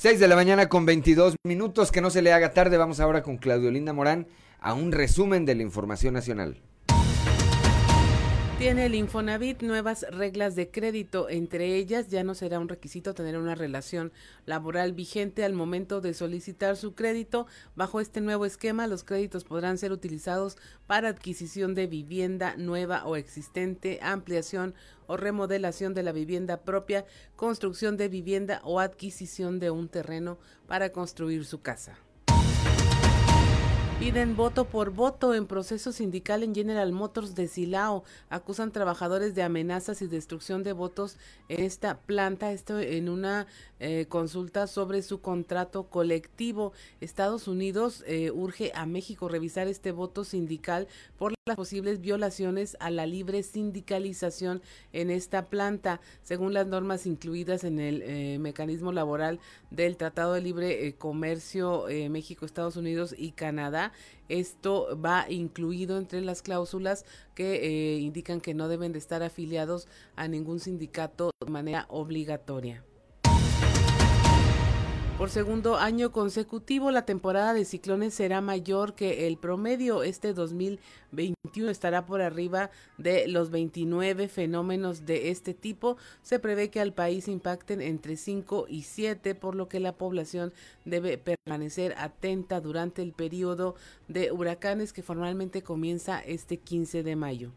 6 de la mañana con 22 minutos, que no se le haga tarde. Vamos ahora con Claudio Linda Morán a un resumen de la información nacional. Tiene el Infonavit nuevas reglas de crédito, entre ellas ya no será un requisito tener una relación laboral vigente al momento de solicitar su crédito. Bajo este nuevo esquema, los créditos podrán ser utilizados para adquisición de vivienda nueva o existente, ampliación o remodelación de la vivienda propia, construcción de vivienda o adquisición de un terreno para construir su casa. Piden voto por voto en proceso sindical en General Motors de Silao. Acusan trabajadores de amenazas y destrucción de votos en esta planta. Esto en una eh, consulta sobre su contrato colectivo. Estados Unidos eh, urge a México revisar este voto sindical por posibles violaciones a la libre sindicalización en esta planta, según las normas incluidas en el eh, mecanismo laboral del Tratado de Libre Comercio México, Estados Unidos y Canadá. Esto va incluido entre las cláusulas que indican que no deben de estar afiliados a ningún sindicato de manera obligatoria. Por segundo año consecutivo, la temporada de ciclones será mayor que el promedio. Este 2021 estará por arriba de los 29 fenómenos de este tipo. Se prevé que al país impacten entre 5 y 7, por lo que la población debe permanecer atenta durante el periodo de huracanes que formalmente comienza este 15 de mayo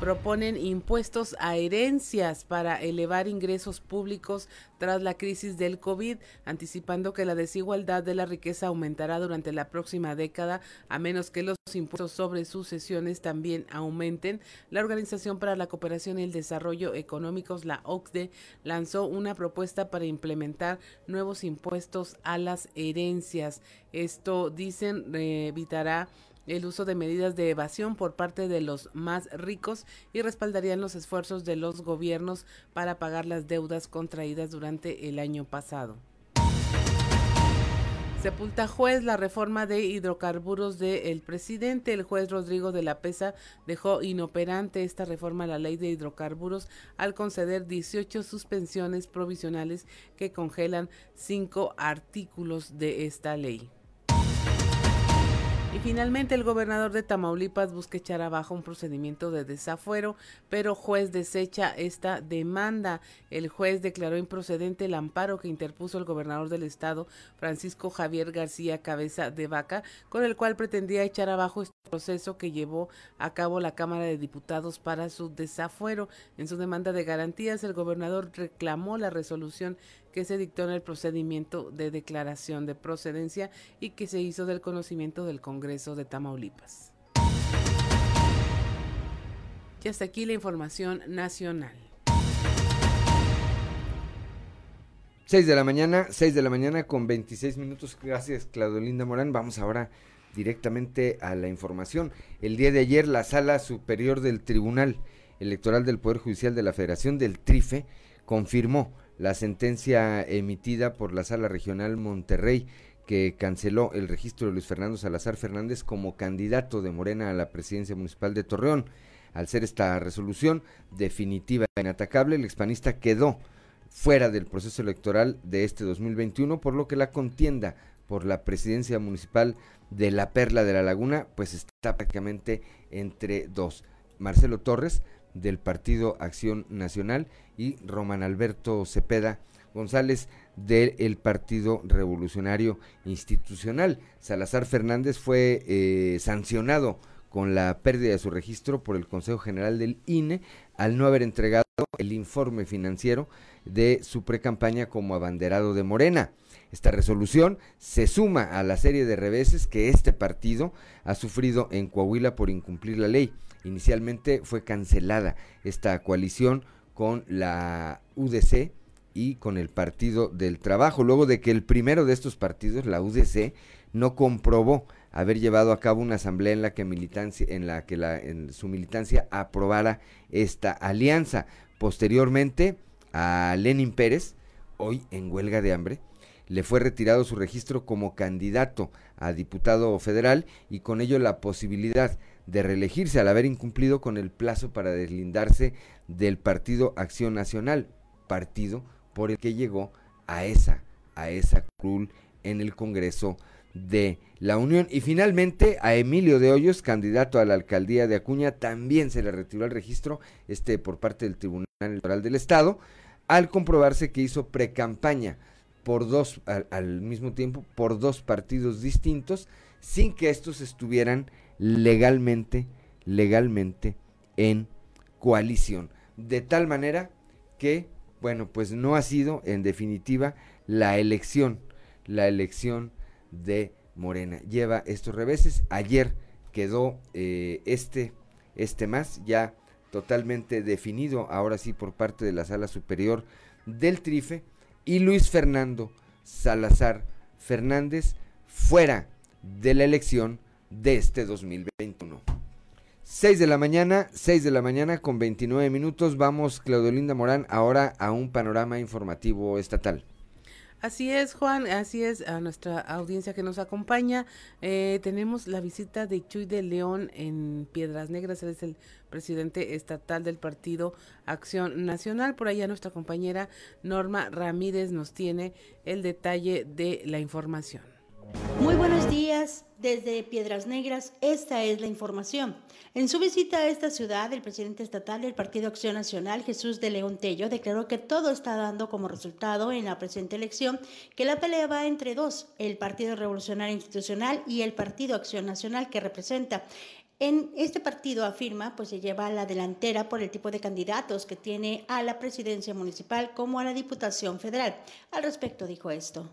proponen impuestos a herencias para elevar ingresos públicos tras la crisis del COVID, anticipando que la desigualdad de la riqueza aumentará durante la próxima década, a menos que los impuestos sobre sucesiones también aumenten. La Organización para la Cooperación y el Desarrollo Económicos, la OCDE, lanzó una propuesta para implementar nuevos impuestos a las herencias. Esto, dicen, evitará el uso de medidas de evasión por parte de los más ricos y respaldarían los esfuerzos de los gobiernos para pagar las deudas contraídas durante el año pasado. Sepulta juez la reforma de hidrocarburos del presidente. El juez Rodrigo de la Pesa dejó inoperante esta reforma a la ley de hidrocarburos al conceder 18 suspensiones provisionales que congelan cinco artículos de esta ley. Y finalmente el gobernador de Tamaulipas busca echar abajo un procedimiento de desafuero, pero juez desecha esta demanda. El juez declaró improcedente el amparo que interpuso el gobernador del estado, Francisco Javier García Cabeza de Vaca, con el cual pretendía echar abajo este proceso que llevó a cabo la Cámara de Diputados para su desafuero. En su demanda de garantías, el gobernador reclamó la resolución que se dictó en el procedimiento de declaración de procedencia y que se hizo del conocimiento del Congreso de Tamaulipas. Y hasta aquí la información nacional. 6 de la mañana, 6 de la mañana con 26 minutos. Gracias, Claudelinda Morán. Vamos ahora directamente a la información. El día de ayer, la Sala Superior del Tribunal Electoral del Poder Judicial de la Federación del TRIFE confirmó la sentencia emitida por la Sala Regional Monterrey que canceló el registro de Luis Fernando Salazar Fernández como candidato de Morena a la presidencia municipal de Torreón. Al ser esta resolución definitiva e inatacable, el expanista quedó fuera del proceso electoral de este 2021, por lo que la contienda por la presidencia municipal de la Perla de la Laguna, pues está prácticamente entre dos. Marcelo Torres, del Partido Acción Nacional, y Román Alberto Cepeda González del Partido Revolucionario Institucional. Salazar Fernández fue eh, sancionado con la pérdida de su registro por el Consejo General del INE al no haber entregado el informe financiero de su precampaña como abanderado de Morena. Esta resolución se suma a la serie de reveses que este partido ha sufrido en Coahuila por incumplir la ley. Inicialmente fue cancelada esta coalición con la UDC y con el Partido del Trabajo, luego de que el primero de estos partidos, la UDC, no comprobó haber llevado a cabo una asamblea en la que militancia, en la que su militancia aprobara esta alianza. Posteriormente, a Lenin Pérez, hoy en huelga de hambre, le fue retirado su registro como candidato a diputado federal y con ello la posibilidad de reelegirse al haber incumplido con el plazo para deslindarse del Partido Acción Nacional, partido por el que llegó a esa, a esa cruz en el Congreso de la Unión. Y finalmente a Emilio de Hoyos, candidato a la alcaldía de Acuña, también se le retiró el registro este por parte del Tribunal Electoral del Estado, al comprobarse que hizo precampaña por dos, al, mismo tiempo, por dos partidos distintos, sin que estos estuvieran legalmente, legalmente en coalición. De tal manera que, bueno, pues no ha sido, en definitiva, la elección, la elección de Morena. Lleva estos reveses. Ayer quedó eh, este, este más ya totalmente definido, ahora sí por parte de la sala superior del Trife, y Luis Fernando Salazar Fernández fuera de la elección de este 2021. 6 de la mañana, 6 de la mañana con 29 minutos. Vamos, Claudelinda Morán, ahora a un panorama informativo estatal. Así es, Juan, así es, a nuestra audiencia que nos acompaña. Eh, tenemos la visita de Chuy de León en Piedras Negras, él es el presidente estatal del Partido Acción Nacional. Por allá nuestra compañera Norma Ramírez nos tiene el detalle de la información. Muy días desde Piedras Negras, esta es la información. En su visita a esta ciudad, el presidente estatal del Partido Acción Nacional, Jesús de León Tello, declaró que todo está dando como resultado en la presente elección que la pelea va entre dos, el Partido Revolucionario Institucional y el Partido Acción Nacional que representa. En este partido afirma, pues se lleva a la delantera por el tipo de candidatos que tiene a la presidencia municipal como a la Diputación Federal. Al respecto dijo esto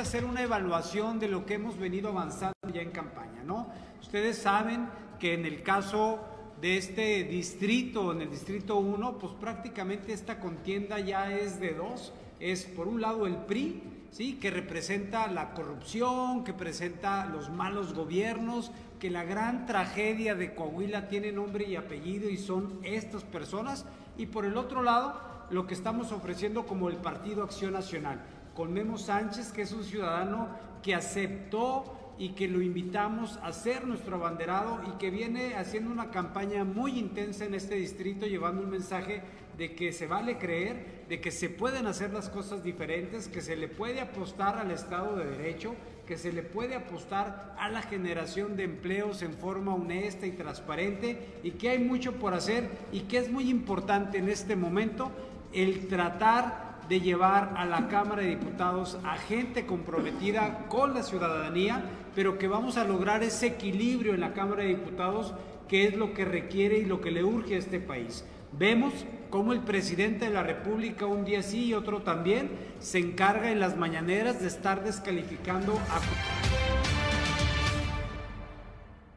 hacer una evaluación de lo que hemos venido avanzando ya en campaña, ¿no? Ustedes saben que en el caso de este distrito, en el distrito 1, pues prácticamente esta contienda ya es de dos. Es por un lado el PRI, ¿sí? que representa la corrupción, que presenta los malos gobiernos, que la gran tragedia de Coahuila tiene nombre y apellido y son estas personas. Y por el otro lado, lo que estamos ofreciendo como el Partido Acción Nacional con Memo Sánchez, que es un ciudadano que aceptó y que lo invitamos a ser nuestro abanderado y que viene haciendo una campaña muy intensa en este distrito, llevando un mensaje de que se vale creer, de que se pueden hacer las cosas diferentes, que se le puede apostar al Estado de Derecho, que se le puede apostar a la generación de empleos en forma honesta y transparente y que hay mucho por hacer y que es muy importante en este momento el tratar de llevar a la Cámara de Diputados a gente comprometida con la ciudadanía, pero que vamos a lograr ese equilibrio en la Cámara de Diputados que es lo que requiere y lo que le urge a este país. Vemos cómo el presidente de la República un día sí y otro también se encarga en las mañaneras de estar descalificando a...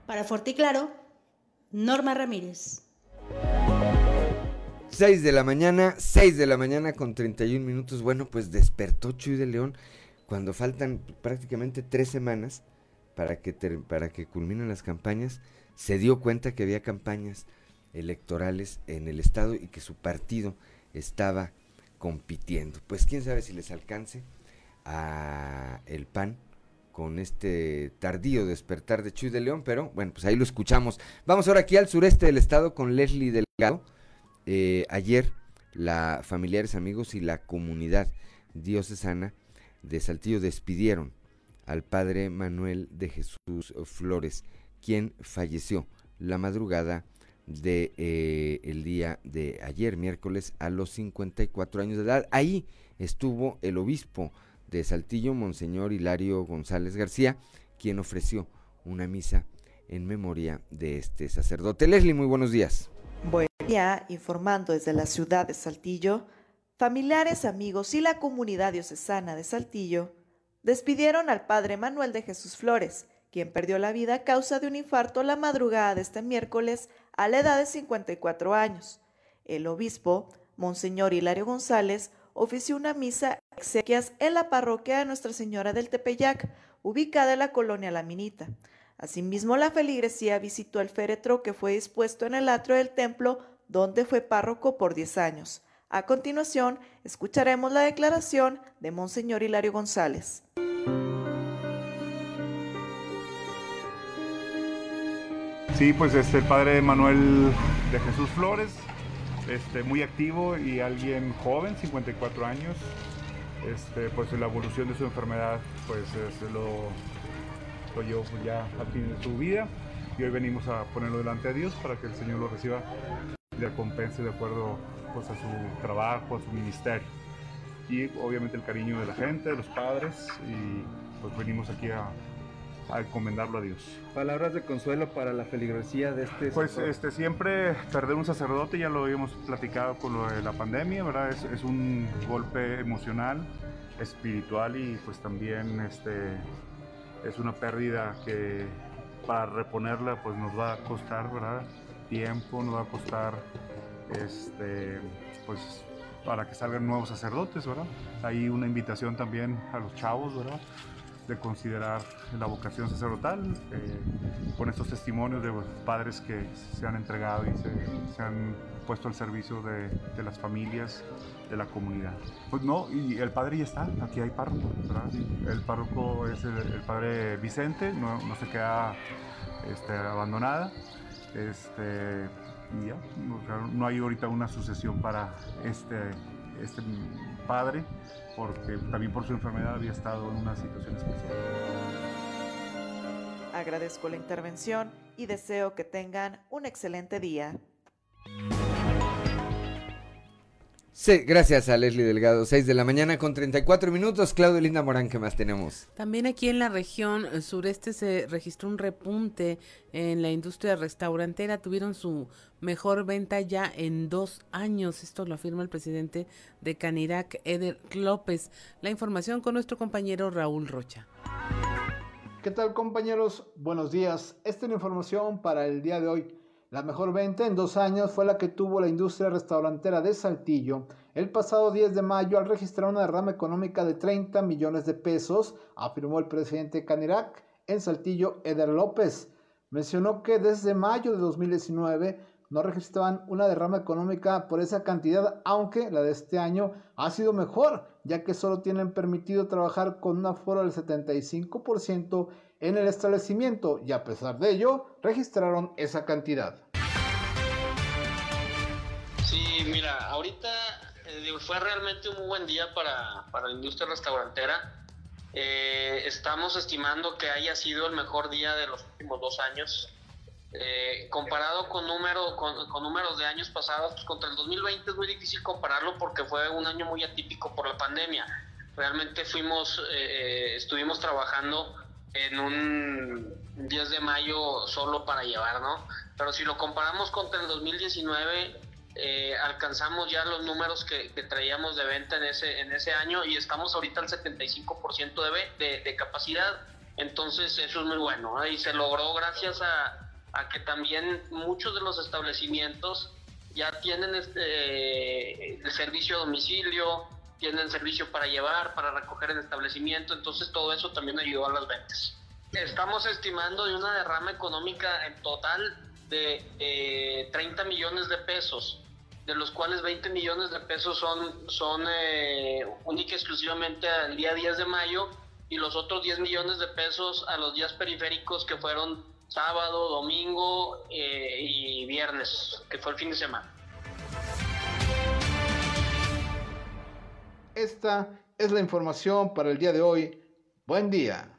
Para y Claro, Norma Ramírez. 6 de la mañana, 6 de la mañana con 31 minutos. Bueno, pues despertó Chuy de León cuando faltan prácticamente tres semanas para que, para que culminen las campañas. Se dio cuenta que había campañas electorales en el estado y que su partido estaba compitiendo. Pues quién sabe si les alcance a el PAN con este tardío despertar de Chuy de León, pero bueno, pues ahí lo escuchamos. Vamos ahora aquí al sureste del estado con Leslie Delgado eh, ayer, la familiares, amigos y la comunidad diocesana de Saltillo despidieron al padre Manuel de Jesús Flores, quien falleció la madrugada de eh, el día de ayer, miércoles, a los 54 años de edad. Ahí estuvo el obispo de Saltillo, Monseñor Hilario González García, quien ofreció una misa en memoria de este sacerdote. Leslie, muy buenos días. Buen día, informando desde la ciudad de Saltillo, familiares, amigos y la comunidad diocesana de Saltillo despidieron al padre Manuel de Jesús Flores, quien perdió la vida a causa de un infarto la madrugada de este miércoles a la edad de 54 años. El obispo, Monseñor Hilario González, ofició una misa exequias en la parroquia de Nuestra Señora del Tepeyac, ubicada en la colonia La Minita. Asimismo, la feligresía visitó el féretro que fue dispuesto en el atrio del templo, donde fue párroco por 10 años. A continuación, escucharemos la declaración de Monseñor Hilario González. Sí, pues este el padre Manuel de Jesús Flores este, muy activo y alguien joven, 54 años. Este, pues la evolución de su enfermedad pues lo, lo llevó ya al fin de su vida y hoy venimos a ponerlo delante de Dios para que el Señor lo reciba y le recompense de acuerdo pues, a su trabajo, a su ministerio y obviamente el cariño de la gente, de los padres y pues venimos aquí a, a encomendarlo a Dios. Palabras de consuelo para la feligresía de este. Pues este, siempre perder un sacerdote, ya lo habíamos platicado con lo de la pandemia, ¿verdad? Es, es un golpe emocional, espiritual y pues también este, es una pérdida que para reponerla pues nos va a costar, ¿verdad? Tiempo, nos va a costar este, pues para que salgan nuevos sacerdotes, ¿verdad? Hay una invitación también a los chavos, ¿verdad? de considerar la vocación sacerdotal, eh, con estos testimonios de padres que se han entregado y se, han puesto al servicio de, las familias, de la comunidad. Pues no, y el padre ya está, aquí hay párroco, ¿verdad? El párroco es el, padre Vicente, no, se queda este, abandonada. Este, y ya, no hay ahorita una sucesión para este, este padre porque también por su enfermedad había estado en una situación especial. Agradezco la intervención y deseo que tengan un excelente día. Sí, gracias a Leslie Delgado. 6 de la mañana con 34 minutos. Claudio Linda Morán, ¿qué más tenemos? También aquí en la región eh, sureste se registró un repunte en la industria restaurantera. Tuvieron su mejor venta ya en dos años. Esto lo afirma el presidente de Canirac, Eder López. La información con nuestro compañero Raúl Rocha. ¿Qué tal compañeros? Buenos días. Esta es la información para el día de hoy. La mejor venta en dos años fue la que tuvo la industria restaurantera de Saltillo el pasado 10 de mayo al registrar una derrama económica de 30 millones de pesos, afirmó el presidente Canirac en Saltillo, Eder López. Mencionó que desde mayo de 2019 no registraban una derrama económica por esa cantidad, aunque la de este año ha sido mejor, ya que solo tienen permitido trabajar con un aforo del 75% en el establecimiento y a pesar de ello registraron esa cantidad. Sí, mira, ahorita eh, fue realmente un muy buen día para, la industria restaurantera. Eh, estamos estimando que haya sido el mejor día de los últimos dos años. Eh, comparado con, número, con, números de años pasados, pues contra el 2020 es muy difícil compararlo porque fue un año muy atípico por la pandemia. Realmente fuimos, estuvimos trabajando en un 10 de mayo solo para llevar, ¿no? Pero si lo comparamos contra el 2019, eh, alcanzamos ya los números que, traíamos de venta en ese, en ese año y estamos ahorita al 75% de, de, de capacidad. Entonces eso es muy bueno y se logró gracias a, a, que también muchos de los establecimientos ya tienen este, el servicio a domicilio, tienen servicio para llevar, para recoger en establecimiento, entonces todo eso también ayudó a las ventas. Estamos estimando de una derrama económica en total de 30 millones de pesos, de los cuales 20 millones de pesos son, son eh, única y exclusivamente al día 10 de mayo y los otros 10 millones de pesos a los días periféricos que fueron sábado, domingo eh, y viernes, que fue el fin de semana. Esta es la información para el día de hoy. Buen día.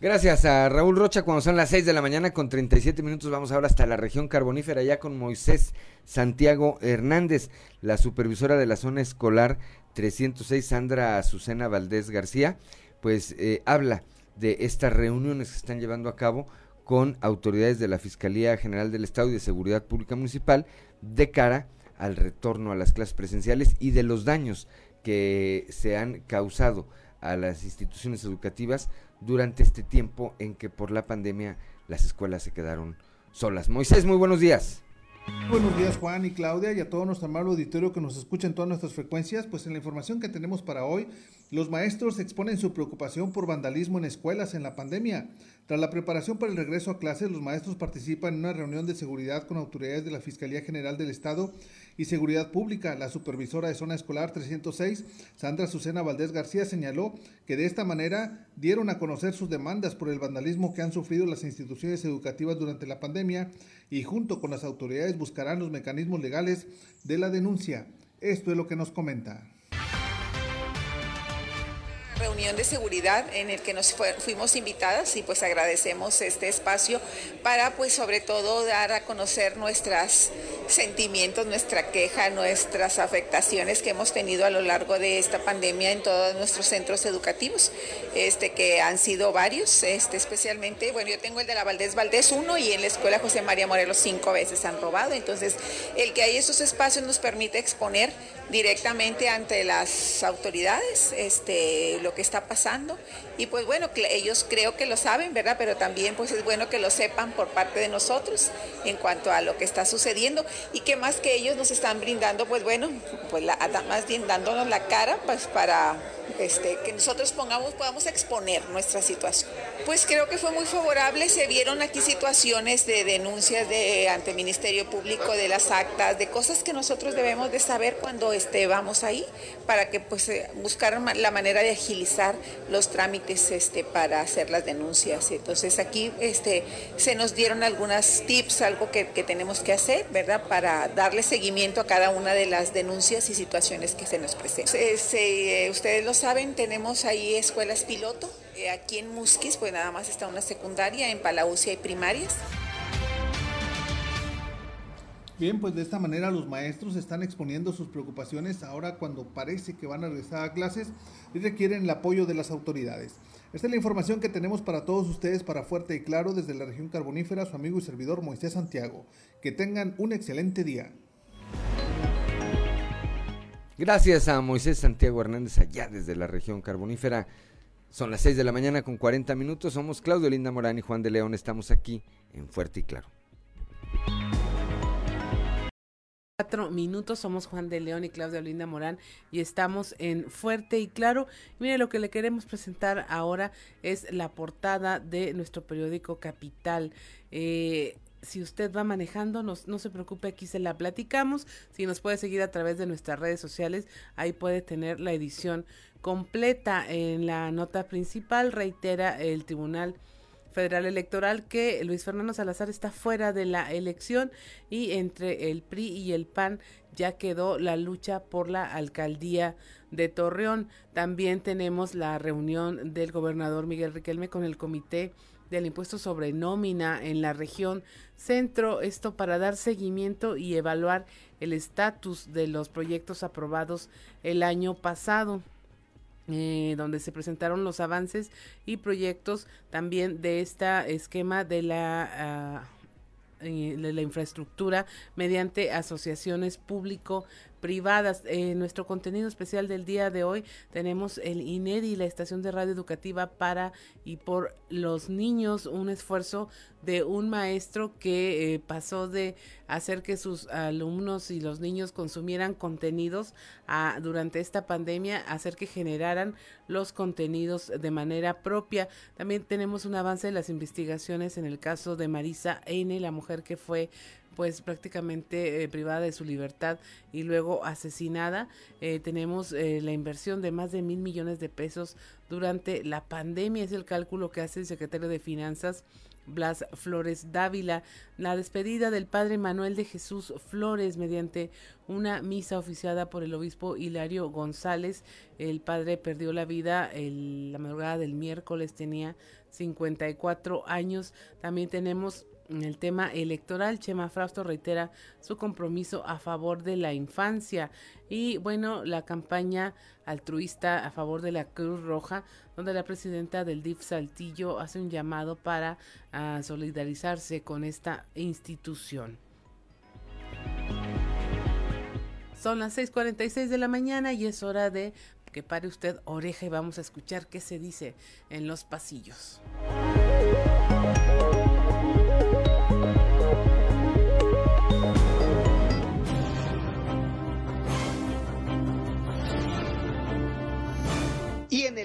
Gracias a Raúl Rocha cuando son las 6 de la mañana con 37 minutos vamos ahora hasta la región carbonífera ya con Moisés Santiago Hernández, la supervisora de la zona escolar 306 Sandra Azucena Valdés García, pues eh, habla de estas reuniones que se están llevando a cabo con autoridades de la Fiscalía General del Estado y de Seguridad Pública Municipal de cara al retorno a las clases presenciales y de los daños que se han causado a las instituciones educativas durante este tiempo en que por la pandemia las escuelas se quedaron solas. Moisés, muy buenos días. Buenos días Juan y Claudia y a todo nuestro amable auditorio que nos escucha en todas nuestras frecuencias. Pues en la información que tenemos para hoy Los maestros exponen su preocupación por vandalismo en escuelas en la pandemia. Tras la preparación para el regreso a clases, los maestros participan en una reunión de seguridad con autoridades de la Fiscalía General del Estado y Seguridad Pública. La supervisora de Zona Escolar 306, Sandra Susana Valdés García, señaló que de esta manera dieron a conocer sus demandas por el vandalismo que han sufrido las instituciones educativas durante la pandemia y junto con las autoridades buscarán los mecanismos legales de la denuncia. Esto es lo que nos comenta reunión de seguridad en el que nos fuimos invitadas y pues agradecemos este espacio para pues sobre todo dar a conocer nuestros sentimientos, nuestra queja, nuestras afectaciones que hemos tenido a lo largo de esta pandemia en todos nuestros centros educativos, este que han sido varios, este especialmente, bueno, yo tengo el de la Valdés Valdés 1 y en la escuela José María Morelos cinco veces han robado, entonces el que hay esos espacios nos permite exponer directamente ante las autoridades este, lo que está pasando. Y pues bueno, ellos creo que lo saben, ¿verdad? Pero también pues es bueno que lo sepan por parte de nosotros en cuanto a lo que está sucediendo y que más que ellos nos están brindando, pues bueno, pues más bien dándonos la cara pues para este, que nosotros pongamos, podamos exponer nuestra situación. Pues creo que fue muy favorable, se vieron aquí situaciones de denuncias de, ante el Ministerio Público, de las actas, de cosas que nosotros debemos de saber cuando este, vamos ahí, para que pues eh, buscar la manera de agilizar los trámites este, para hacer las denuncias. Entonces aquí este, se nos dieron algunas tips, algo que, tenemos que hacer, ¿verdad? Para darle seguimiento a cada una de las denuncias y situaciones que se nos presentan. Eh, ustedes lo saben, tenemos ahí escuelas piloto. Eh, aquí en Musquis, pues nada más está una secundaria, en Palaucia y primarias. Bien, pues de esta manera los maestros están exponiendo sus preocupaciones ahora cuando parece que van a regresar a clases y requieren el apoyo de las autoridades. Esta es la información que tenemos para todos ustedes para Fuerte y Claro desde la región carbonífera, su amigo y servidor Moisés Santiago. Que tengan un excelente día. Gracias a Moisés Santiago Hernández allá desde la región carbonífera. Son las 6 de la mañana con 40 minutos. Somos Claudio Linda Morán y Juan de León. Estamos aquí en Fuerte y Claro. Cuatro minutos, somos Juan de León y Claudia Linda Morán y estamos en Fuerte y Claro. Mire, lo que le queremos presentar ahora es la portada de nuestro periódico Capital. Eh, si usted va manejando, no se preocupe, aquí se la platicamos. Si nos puede seguir a través de nuestras redes sociales, ahí puede tener la edición completa. En la nota principal reitera el Tribunal Federal Electoral que Luis Fernando Salazar está fuera de la elección y entre el PRI y el PAN ya quedó la lucha por la alcaldía de Torreón. También tenemos la reunión del gobernador Miguel Riquelme con el comité del impuesto sobre nómina en la región centro, esto para dar seguimiento y evaluar el estatus de los proyectos aprobados el año pasado. Eh, donde se presentaron los avances y proyectos también de este esquema de la ah, eh, de la infraestructura mediante asociaciones público privadas. En nuestro contenido especial del día de hoy tenemos el INEDI, la estación de radio educativa para y por los niños, un esfuerzo de un maestro que eh, pasó de hacer que sus alumnos y los niños consumieran contenidos a, durante esta pandemia, hacer que generaran los contenidos de manera propia. También tenemos un avance de las investigaciones en el caso de Marisa N., la mujer que fue pues prácticamente eh, privada de su libertad y luego asesinada. Eh, tenemos eh, la inversión de más de mil millones de pesos durante la pandemia, es el cálculo que hace el secretario de Finanzas. Blas Flores Dávila, la despedida del padre Manuel de Jesús Flores mediante una misa oficiada por el obispo Hilario González. El padre perdió la vida el, la madrugada del miércoles, tenía 54 años. También tenemos en el tema electoral, Chema Frausto reitera su compromiso a favor de la infancia y bueno, la campaña altruista a favor de la Cruz Roja, donde la presidenta del DIF Saltillo hace un llamado para ah, solidarizarse con esta institución. Son las 6:46 de la mañana y es hora de que pare usted oreja y vamos a escuchar qué se dice en los pasillos.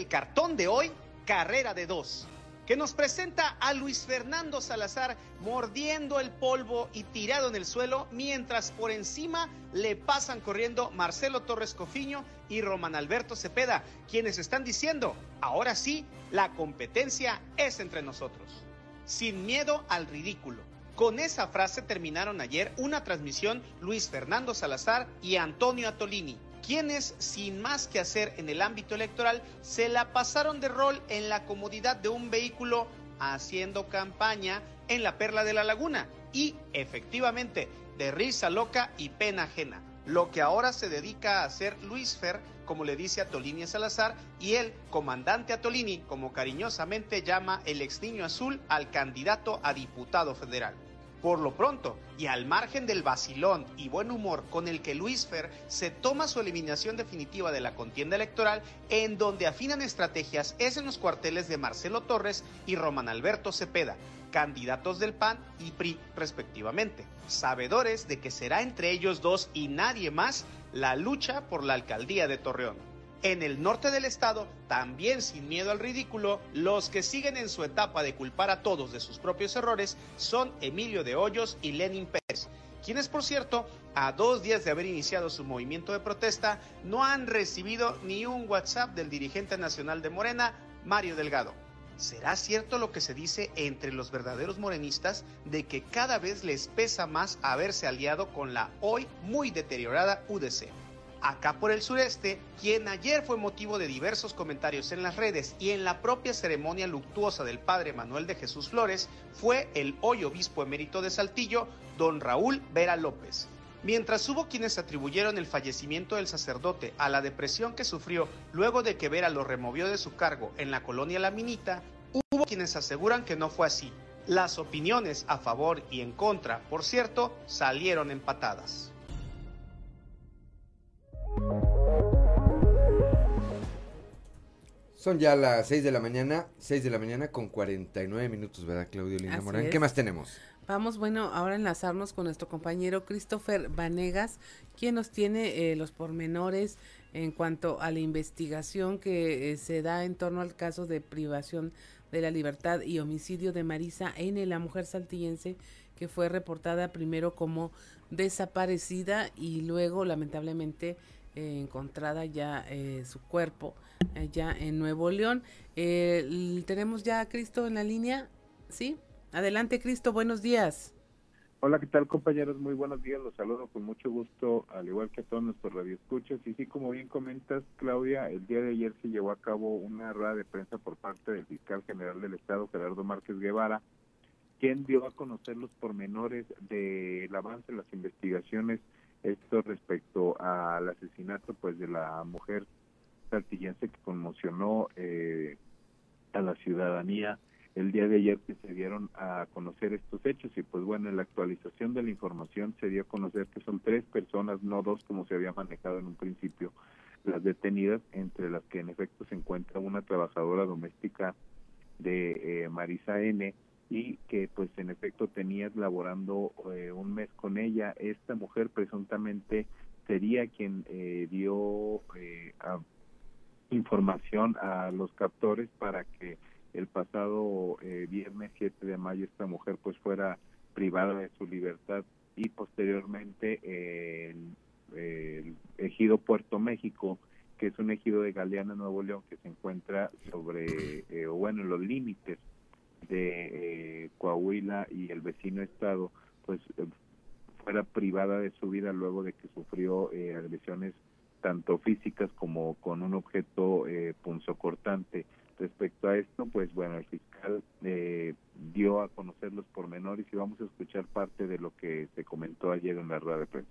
Cartón de hoy, carrera de dos que nos presenta a Luis Fernando Salazar mordiendo el polvo y tirado en el suelo, mientras por encima le pasan corriendo Marcelo Torres Cofiño y Román Alberto Cepeda, quienes están diciendo, ahora sí, la competencia es entre nosotros. Sin miedo al ridículo. Con esa frase terminaron ayer una transmisión Luis Fernando Salazar y Antonio Atolini, quienes, sin más que hacer en el ámbito electoral, se la pasaron de rol en la comodidad de un vehículo haciendo campaña en la Perla de la Laguna y, efectivamente, de risa loca y pena ajena. Lo que ahora se dedica a hacer Luis Fer, como le dice a Tolini Salazar, y el comandante Atolini, como cariñosamente llama el ex niño azul al candidato a diputado federal. Por lo pronto, y al margen del vacilón y buen humor con el que Luis Fer se toma su eliminación definitiva de la contienda electoral, en donde afinan estrategias es en los cuarteles de Marcelo Torres y Román Alberto Cepeda, candidatos del PAN y PRI respectivamente, sabedores de que será entre ellos dos y nadie más la lucha por la alcaldía de Torreón. En el norte del estado, también sin miedo al ridículo, los que siguen en su etapa de culpar a todos de sus propios errores son Emilio de Hoyos y Lenin Pérez, quienes por cierto, a dos días de haber iniciado su movimiento de protesta, no han recibido ni un WhatsApp del dirigente nacional de Morena, Mario Delgado. ¿Será cierto lo que se dice entre los verdaderos morenistas de que cada vez les pesa más haberse aliado con la hoy muy deteriorada UDC? Acá por el sureste, quien ayer fue motivo de diversos comentarios en las redes y en la propia ceremonia luctuosa del padre Manuel de Jesús Flores, fue el hoy obispo emérito de Saltillo, don Raúl Vera López. Mientras hubo quienes atribuyeron el fallecimiento del sacerdote a la depresión que sufrió luego de que Vera lo removió de su cargo en la colonia La Minita, hubo quienes aseguran que no fue así. Las opiniones a favor y en contra, por cierto, salieron empatadas. Son ya las 6 de la mañana, 6 de la mañana con 49 minutos, ¿verdad, Claudio Lina Morán? ¿Qué más tenemos? Vamos, bueno, ahora enlazarnos con nuestro compañero Christopher Vanegas, quien nos tiene eh, los pormenores en cuanto a la investigación que eh, se da en torno al caso de privación de la libertad y homicidio de Marisa N., la mujer saltillense que fue reportada primero como desaparecida y luego lamentablemente eh, encontrada ya eh, su cuerpo allá en Nuevo León. Eh, tenemos ya a Cristo en la línea, ¿sí? Adelante, Cristo, buenos días. Hola, ¿qué tal compañeros? Muy buenos días, los saludo con mucho gusto, al igual que a todos nuestros radioescuchas. Y sí, como bien comentas, Claudia, el día de ayer se llevó a cabo una rueda de prensa por parte del fiscal general del Estado, Gerardo Márquez Guevara, quien dio a conocer los pormenores del avance en las investigaciones esto respecto al asesinato pues de la mujer saltillense que conmocionó eh, a la ciudadanía el día de ayer que se dieron a conocer estos hechos y pues bueno en la actualización de la información se dio a conocer que son tres personas no dos como se había manejado en un principio las detenidas entre las que en efecto se encuentra una trabajadora doméstica de eh, Marisa N y que pues en efecto tenías laborando eh, un mes con ella. Esta mujer presuntamente sería quien eh, dio eh, información a los captores para que el pasado viernes 7 de mayo esta mujer pues fuera privada de su libertad y posteriormente el, ejido Puerto México que es un ejido de Galeana Nuevo León que se encuentra sobre o bueno en los límites de eh, Coahuila y el vecino estado, pues eh, fuera privada de su vida luego de que sufrió eh, agresiones tanto físicas como con un objeto eh, punzocortante. Respecto a esto, pues bueno, el fiscal eh, dio a conocer los pormenores y vamos a escuchar parte de lo que se comentó ayer en la rueda de prensa.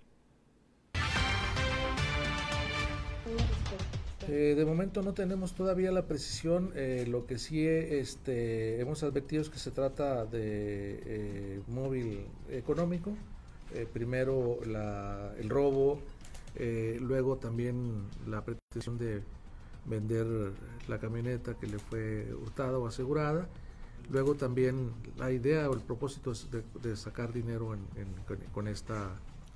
Eh, de momento no tenemos todavía la precisión, eh, lo que sí este, hemos advertido es que se trata de eh, móvil económico, primero la, el robo, luego también la pretensión de vender la camioneta que le fue hurtada o asegurada, luego también la idea o el propósito es de, sacar dinero con, esta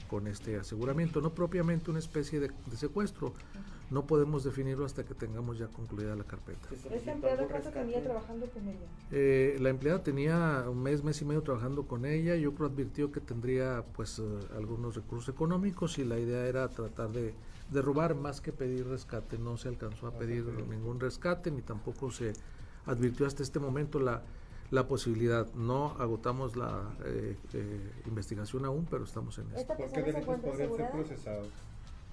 con este aseguramiento, no propiamente una especie de, secuestro. No podemos definirlo hasta que tengamos ya concluida la carpeta. ¿Esta empleada cuánto tenía trabajando con ella? Eh, la empleada tenía un mes, mes y medio trabajando con ella. Yo creo advirtió que tendría pues eh, algunos recursos económicos y la idea era tratar de, de robar más que pedir rescate. No se alcanzó a pedir ningún rescate ni tampoco se advirtió hasta este momento la la posibilidad. No agotamos la eh, eh, investigación aún, pero estamos en eso. ¿Por qué delitos podrían ser procesados?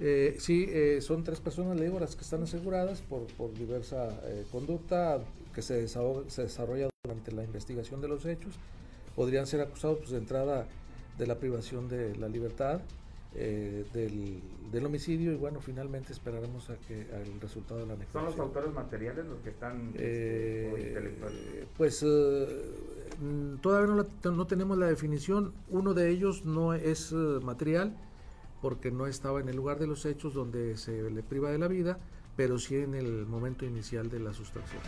Eh, sí, son tres personas, le las que están aseguradas por, por diversa conducta que se, se desarrolla durante la investigación de los hechos. Podrían ser acusados pues, de entrada de la privación de la libertad, eh, del, del, homicidio y bueno, finalmente esperaremos a que al resultado de la negociación. ¿Son los autores materiales los que están eh, este, intelectuales? Pues eh, mm, todavía no, no, tenemos la definición. Uno de ellos no es material porque no estaba en el lugar de los hechos donde se le priva de la vida, pero sí en el momento inicial de la sustracción.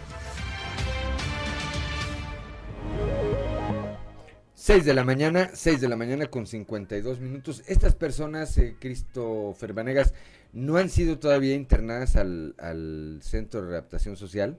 6 de la mañana, 6 de la mañana con 52 minutos. Estas personas, eh, Cristo Ferbanegas, ¿no han sido todavía internadas al, al Centro de Readaptación Social?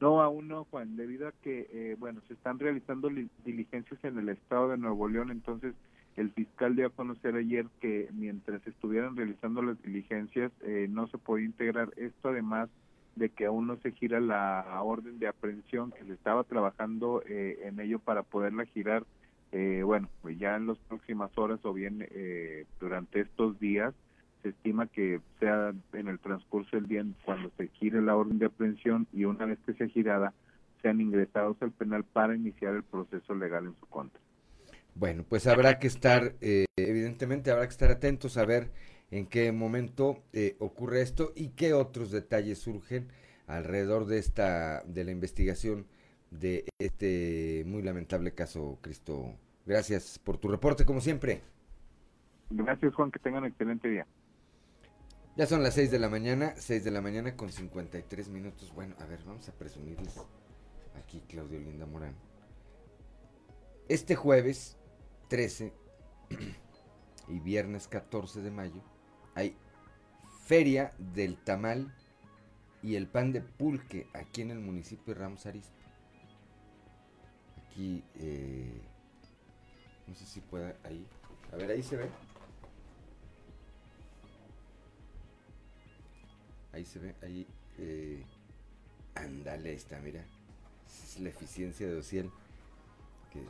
No, aún no, Juan, debido a que, eh, bueno, se están realizando diligencias en el estado de Nuevo León, entonces el fiscal dio a conocer ayer que mientras estuvieran realizando las diligencias eh, no se podía integrar esto, además de que aún no se gira la orden de aprehensión, que se estaba trabajando eh, en ello para poderla girar, eh, bueno, pues ya en las próximas horas o bien eh, durante estos días, se estima que sea en el transcurso del día cuando se gire la orden de aprehensión y una vez que sea girada, sean ingresados al penal para iniciar el proceso legal en su contra. Bueno, pues habrá que estar, evidentemente habrá que estar atentos a ver en qué momento eh, ocurre esto y qué otros detalles surgen alrededor de esta de la investigación de este muy lamentable caso Cristo. Gracias por tu reporte como siempre. Gracias Juan, que tengan un excelente día. Ya son las 6 de la mañana, 6 de la mañana con 53 minutos. Bueno, a ver, vamos a presumirles aquí Claudio Linda Morán. Este jueves 13 y viernes 14 de mayo hay Feria del Tamal y el pan de pulque aquí en el municipio de Ramos Arizpe. Aquí, eh, no sé si pueda, ahí. A ver, ahí se ve. Ahí se ve, ahí. Eh, ándale, está, mira. Es la eficiencia de Ociel. Que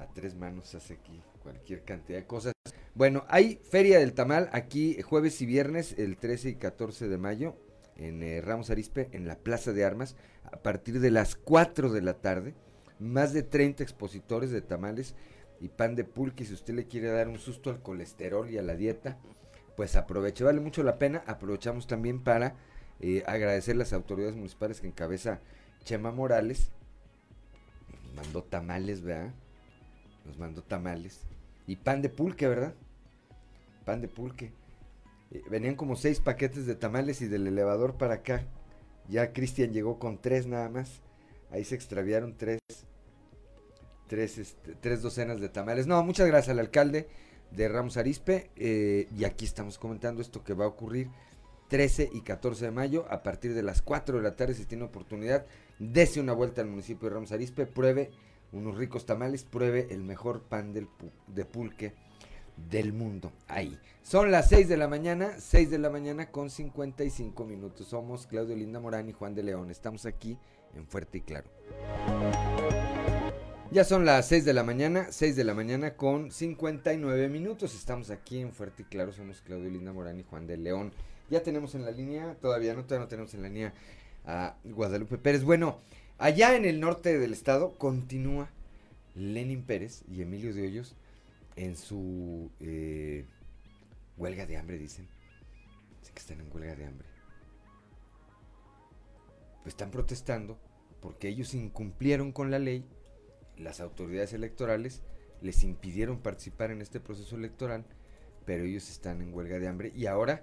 a tres manos hace aquí cualquier cantidad de cosas. Bueno, hay Feria del Tamal aquí jueves y viernes, el 13 y 14 de mayo, en eh, Ramos Arispe, en la Plaza de Armas, a partir de las 4 de la tarde. Más de 30 expositores de tamales y pan de pulque. Si usted le quiere dar un susto al colesterol y a la dieta, pues aproveche, vale mucho la pena. Aprovechamos también para eh, agradecer las autoridades municipales que encabeza Chema Morales. Mandó tamales, ¿verdad? Nos mandó tamales. Y pan de pulque, ¿verdad? pan de pulque. Eh, venían como seis paquetes de tamales y del elevador para acá. Ya Cristian llegó con tres nada más. Ahí se extraviaron tres, tres, este, tres docenas de tamales. No, muchas gracias al alcalde de Ramos Arispe. Eh, y aquí estamos comentando esto que va a ocurrir 13 y 14 de mayo a partir de las 4 de la tarde. Si tiene oportunidad, dese una vuelta al municipio de Ramos Arispe, pruebe unos ricos tamales, pruebe el mejor pan del de pulque del mundo. Ahí. Son las 6 de la mañana, 6 de la mañana con 55 minutos. Somos Claudio Linda Morán y Juan de León. Estamos aquí en Fuerte y Claro. Ya son las 6 de la mañana, 6 de la mañana con 59 minutos. Estamos aquí en Fuerte y Claro. Somos Claudio Linda Morán y Juan de León. Ya tenemos en la línea, todavía no, todavía no tenemos en la línea a Guadalupe Pérez. Bueno, allá en el norte del estado continúa Lenin Pérez y Emilio de Hoyos en su eh, huelga de hambre, dicen. Que están en huelga de hambre. Pues están protestando porque ellos incumplieron con la ley, las autoridades electorales les impidieron participar en este proceso electoral, pero ellos están en huelga de hambre y ahora,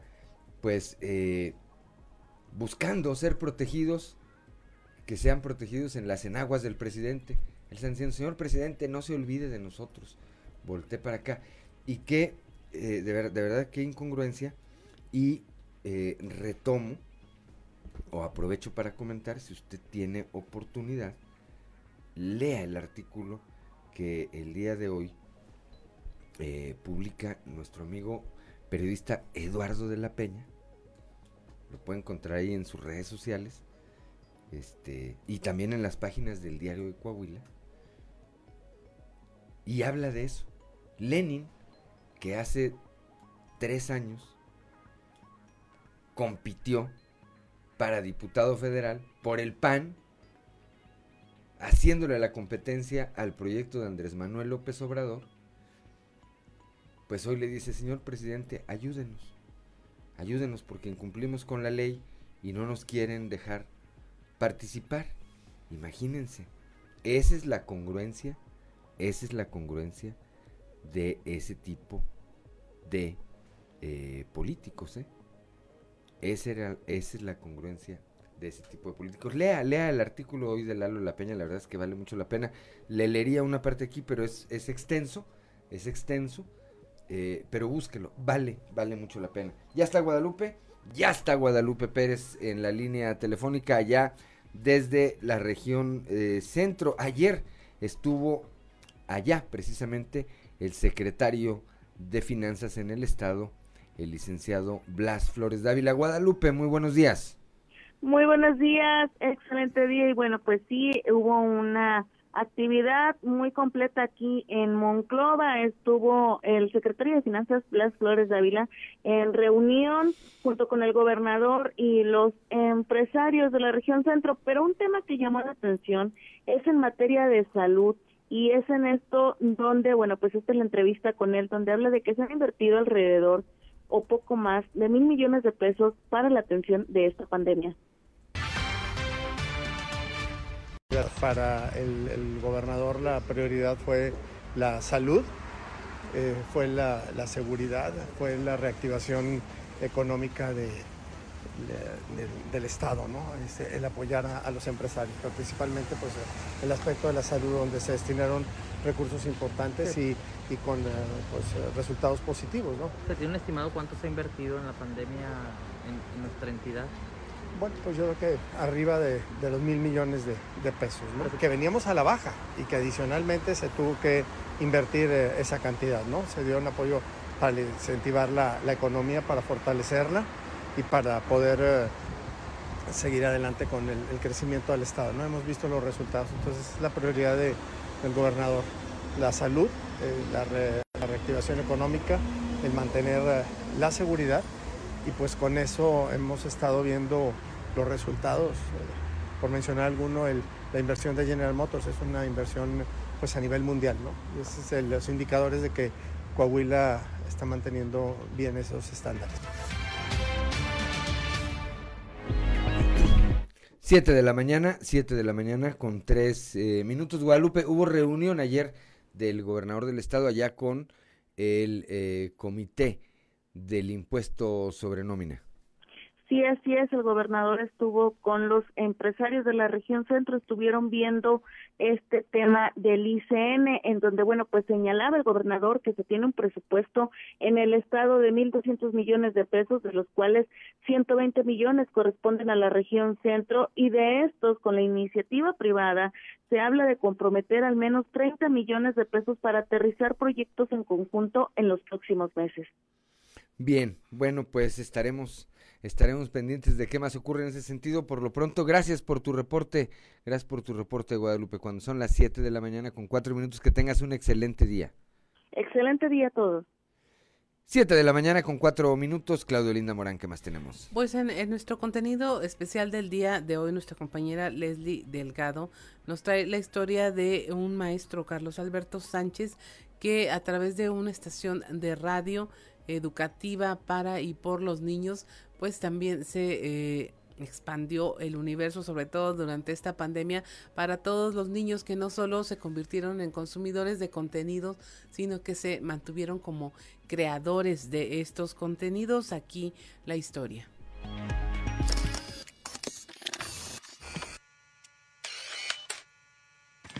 pues, eh, buscando ser protegidos, que sean protegidos en las enaguas del presidente. El diciendo, señor presidente, no se olvide de nosotros volteé para acá. Y que eh, de, ver- de verdad, qué incongruencia. Y eh, retomo o aprovecho para comentar, si usted tiene oportunidad, lea el artículo que el día de hoy eh, publica nuestro amigo periodista Eduardo de la Peña. Lo puede encontrar ahí en sus redes sociales. Este, y también en las páginas del diario de Coahuila. Y habla de eso. Lenin, que hace tres años compitió para diputado federal por el PAN, haciéndole la competencia al proyecto de Andrés Manuel López Obrador, pues hoy le dice, señor presidente, ayúdenos, ayúdenos porque incumplimos con la ley y no nos quieren dejar participar. Imagínense, esa es la congruencia, esa es la congruencia de ese tipo de eh, políticos, ¿eh? Esa, era, esa es la congruencia de ese tipo de políticos. Lea, lea el artículo hoy de Lalo La Peña, la verdad es que vale mucho la pena. Le leería una parte aquí, pero es, es extenso, es extenso, eh, pero búsquelo, vale, vale mucho la pena. Ya está Guadalupe, ya está Guadalupe Pérez en la línea telefónica allá desde la región eh, centro. Ayer estuvo allá precisamente el secretario de Finanzas en el Estado, el licenciado Blas Flores Dávila. Guadalupe, muy buenos días. Muy buenos días, excelente día y bueno, pues sí, hubo una actividad muy completa aquí en Monclova. Estuvo el secretario de Finanzas, Blas Flores Dávila, en reunión junto con el gobernador y los empresarios de la región centro, pero un tema que llamó la atención es en materia de salud y es en esto donde, bueno, pues esta es la entrevista con él, donde habla de que se han invertido alrededor o poco más de mil millones de pesos para la atención de esta pandemia. Para el, el gobernador la prioridad fue la salud, eh, fue la, la seguridad, fue la reactivación económica de, de- de- del Estado, ¿no? Este, el apoyar a, a los empresarios, pero principalmente pues, el aspecto de la salud donde se destinaron recursos importantes y, y con eh, pues, eh, resultados positivos. ¿no? ¿Se tiene un estimado cuánto se ha invertido en la pandemia en, en nuestra entidad? Bueno, pues yo creo que arriba de, de los mil millones de, de pesos, ¿no? que veníamos a la baja y que adicionalmente se tuvo que invertir eh, esa cantidad, ¿no? Se dio un apoyo para incentivar la, la economía, para fortalecerla y para poder eh, seguir adelante con el, el crecimiento del Estado, ¿no? Hemos visto los resultados, entonces es la prioridad de- del gobernador, la salud, eh, la, re- la reactivación económica, el mantener eh, la seguridad y pues con eso hemos estado viendo los resultados. Eh, Por mencionar alguno, el- la inversión de General Motors es una inversión pues a nivel mundial, ¿no? Y esos es el- los indicadores de que Coahuila está manteniendo bien esos estándares. 7 de la mañana, 7 de la mañana con 3 minutos. Guadalupe, hubo reunión ayer del gobernador del estado allá con el eh, comité del impuesto sobre nómina. Sí, así es, el gobernador estuvo con los empresarios de la región centro, estuvieron viendo este tema del ICN, en donde, bueno, pues señalaba el gobernador que se tiene un presupuesto en el estado de 1.200 millones de pesos, de los cuales 120 millones corresponden a la región centro, y de estos, con la iniciativa privada, se habla de comprometer al menos 30 millones de pesos para aterrizar proyectos en conjunto en los próximos meses. Bien, bueno, pues estaremos estaremos pendientes de qué más ocurre en ese sentido. Por lo pronto, gracias por tu reporte, gracias por tu reporte, Guadalupe. Cuando son las 7 de la mañana con 4 minutos, que tengas un excelente día. Excelente día a todos. 7 de la mañana con 4 minutos, Claudio Linda Morán, ¿qué más tenemos? Pues en, en nuestro contenido especial del día de hoy, nuestra compañera Leslie Delgado nos trae la historia de un maestro, Carlos Alberto Sánchez, que a través de una estación de radio educativa para y por los niños, pues también se eh, expandió el universo, sobre todo durante esta pandemia, para todos los niños que no solo se convirtieron en consumidores de contenidos, sino que se mantuvieron como creadores de estos contenidos. Aquí la historia.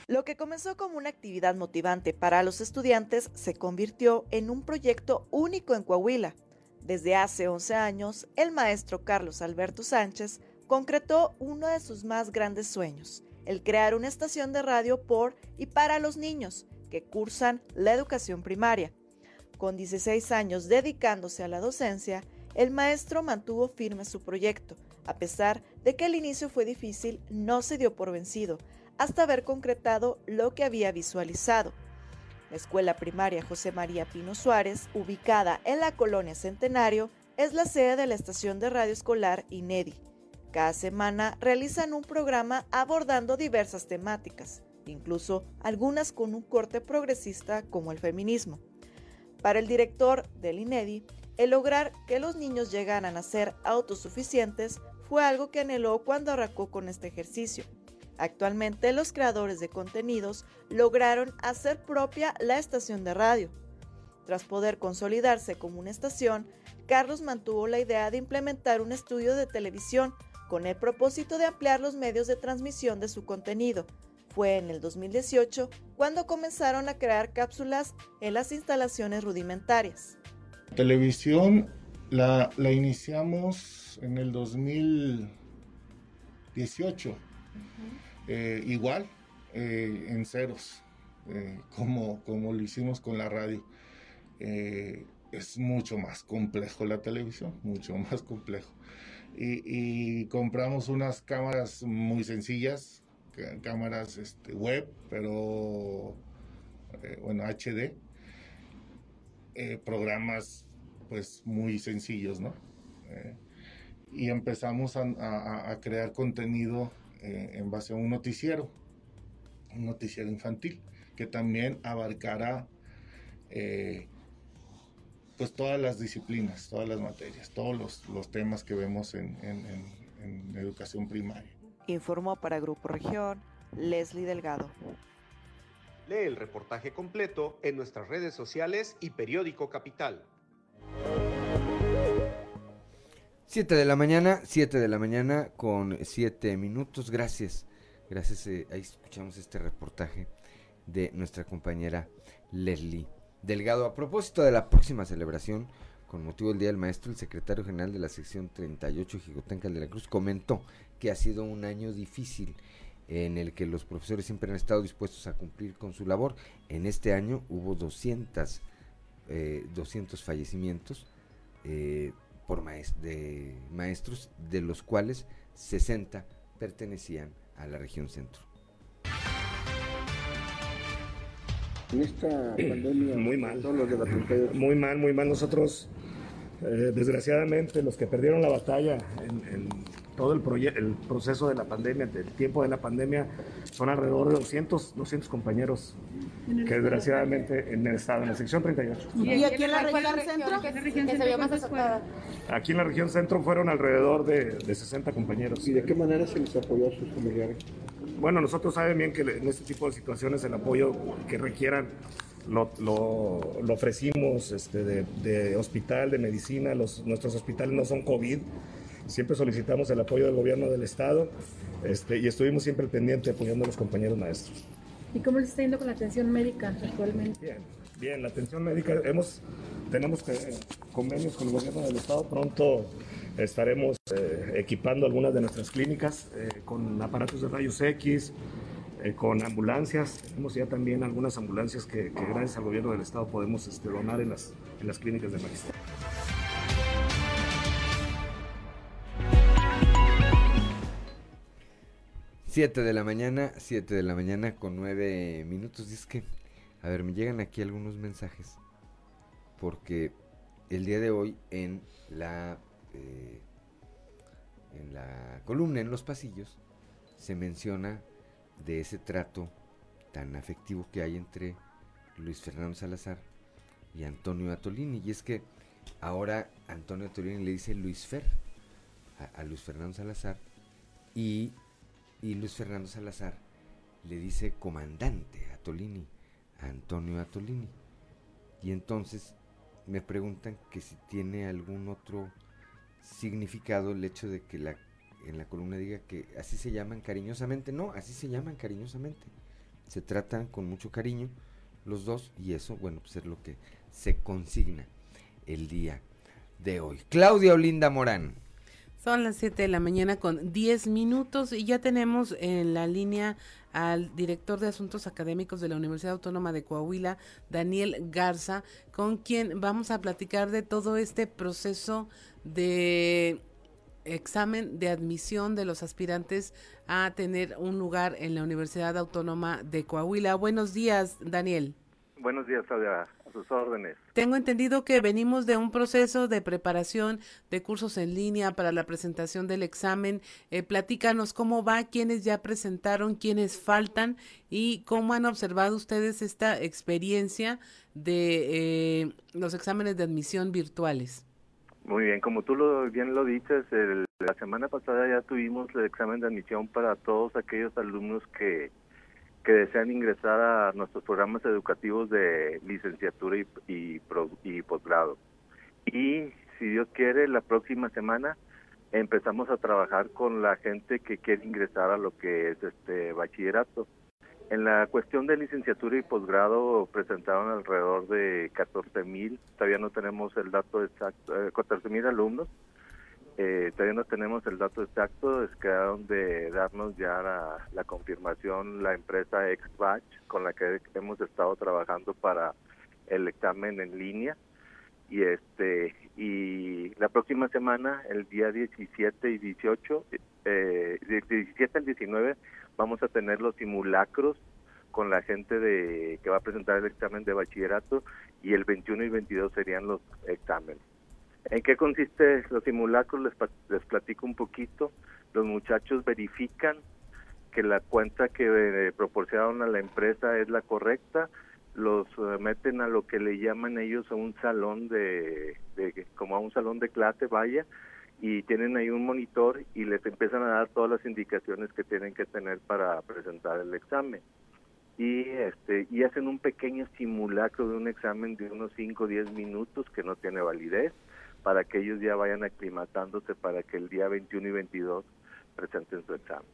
Lo que comenzó como una actividad motivante para los estudiantes se convirtió en un proyecto único en Coahuila. Desde hace 11 años, el maestro Carlos Alberto Sánchez concretó uno de sus más grandes sueños, el crear una estación de radio por y para los niños que cursan la educación primaria. Con 16 años dedicándose a la docencia, el maestro mantuvo firme su proyecto. A pesar de que el inicio fue difícil, no se dio por vencido, hasta haber concretado lo que había visualizado. La escuela primaria José María Pino Suárez, ubicada en la colonia Centenario, es la sede de la estación de radio escolar INEDI. Cada semana realizan un programa abordando diversas temáticas, incluso algunas con un corte progresista como el feminismo. Para el director del INEDI, el lograr que los niños llegaran a ser autosuficientes fue algo que anheló cuando arrancó con este ejercicio. Actualmente los creadores de contenidos lograron hacer propia la estación de radio. Tras poder consolidarse como una estación, Carlos mantuvo la idea de implementar un estudio de televisión con el propósito de ampliar los medios de transmisión de su contenido. Fue en el 2018 cuando comenzaron a crear cápsulas en las instalaciones rudimentarias. Televisión la, iniciamos en el 2018, eh, igual, eh, en ceros, eh, como, como lo hicimos con la radio. es mucho más complejo la televisión, mucho más complejo y, compramos unas cámaras muy sencillas, cámaras este, web, pero bueno, HD, programas pues muy sencillos, ¿no? Y empezamos a, crear contenido en base a un noticiero, un noticiero infantil, que también abarcará pues todas las disciplinas, todas las materias, todos los, temas que vemos en, educación primaria. Informó para Grupo Región Leslie Delgado. Lee el reportaje completo en nuestras redes sociales y periódico Capital. 7 de la mañana, 7 de la mañana con 7 minutos. Gracias. Gracias. Eh, ahí escuchamos este reportaje de nuestra compañera Leslie Delgado. A propósito de la próxima celebración, con motivo del Día del Maestro, el secretario general de la sección 38, Jicotencal de la Cruz, comentó que ha sido un año difícil en el que los profesores siempre han estado dispuestos a cumplir con su labor. En este año hubo 200, 200 eh, fallecimientos eh, por de maestros, de los cuales 60 pertenecían a la región centro. en esta pandemia? Muy mal. muy mal, muy mal. Nosotros, eh, desgraciadamente, los que perdieron la batalla en, todo el, el proceso de la pandemia, el tiempo de la pandemia, son alrededor de 200, 200 compañeros que desgraciadamente en el estado, en la sección 38. ¿Y aquí en la región centro? Que se vio más afectada. Aquí en la región centro fueron alrededor de, de 60 compañeros. ¿Y de qué manera se les apoyó a sus familiares? bueno, nosotros saben bien que en este tipo de situaciones el apoyo que requieran lo, ofrecimos este, de, hospital, de medicina, los, nuestros hospitales no son COVID, siempre solicitamos el apoyo del gobierno del estado este, y estuvimos siempre pendiente apoyando a los compañeros maestros. ¿Y cómo les está yendo con la atención médica actualmente? Bien, bien, la atención médica, hemos, tenemos convenios con el gobierno del estado, pronto Estaremos eh, equipando algunas de nuestras clínicas eh, con aparatos de rayos X, eh, con ambulancias. Tenemos ya también algunas ambulancias que, gracias al gobierno del estado podemos este, donar en las, en las clínicas de magisterio. Siete de la mañana, siete de la mañana con nueve minutos. Y es que, a ver, me llegan aquí algunos mensajes. Porque el día de hoy en la eh, en la columna, en los pasillos, se menciona de ese trato tan afectivo que hay entre Luis Fernando Salazar y Antonio Atolini. Y es que ahora Antonio Atolini le dice Luis Fer a, Luis Fernando Salazar y, y, Luis Fernando Salazar le dice comandante Atolini a Antonio Atolini. Y entonces me preguntan que si tiene algún otro significado el hecho de que la, en la columna diga que así se llaman cariñosamente. No, así se llaman cariñosamente. se tratan con mucho cariño los dos y eso, bueno, pues es lo que se consigna el día de hoy. Claudia Olinda Morán. Son las 7 de la mañana con 10 minutos y ya tenemos en la línea al director de Asuntos Académicos de la Universidad Autónoma de Coahuila, Daniel Garza, con quien vamos a platicar de todo este proceso de examen de admisión de los aspirantes a tener un lugar en la Universidad Autónoma de Coahuila. Buenos días, Daniel. Buenos días, a sus órdenes. Tengo entendido que venimos de un proceso de preparación de cursos en línea para la presentación del examen. Eh, platícanos cómo va, quiénes ya presentaron, quiénes faltan y cómo han observado ustedes esta experiencia de eh, los exámenes de admisión virtuales. Muy bien, como tú lo, bien lo dices, la semana pasada ya tuvimos el examen de admisión para todos aquellos alumnos que, que desean ingresar a nuestros programas educativos de licenciatura y, y, y posgrado. Y si Dios quiere, la próxima semana empezamos a trabajar con la gente que quiere ingresar a lo que es este bachillerato. En la cuestión de licenciatura y posgrado presentaron alrededor de 14 mil, todavía no tenemos el dato exacto, 14 eh, mil alumnos, eh, todavía no tenemos el dato exacto, es quedaron de darnos ya la, confirmación la empresa XBatch con la que hemos estado trabajando para el examen en línea y este y la próxima semana el día 17 y 18 eh, 17 al 19 vamos a tener los simulacros con la gente de que va a presentar el examen de bachillerato y el 21 y 22 serían los exámenes. ¿En qué consiste los simulacros? Les, platico un poquito. Los muchachos verifican que la cuenta que eh, proporcionaron a la empresa es la correcta, los eh, meten a lo que le llaman ellos a un salón de, de, como a un salón de clase, vaya, y tienen ahí un monitor y les empiezan a dar todas las indicaciones que tienen que tener para presentar el examen. Y, este, y hacen un pequeño simulacro de un examen de unos 5 o 10 minutos que no tiene validez para que ellos ya vayan aclimatándose para que el día 21 y 22 presenten su examen.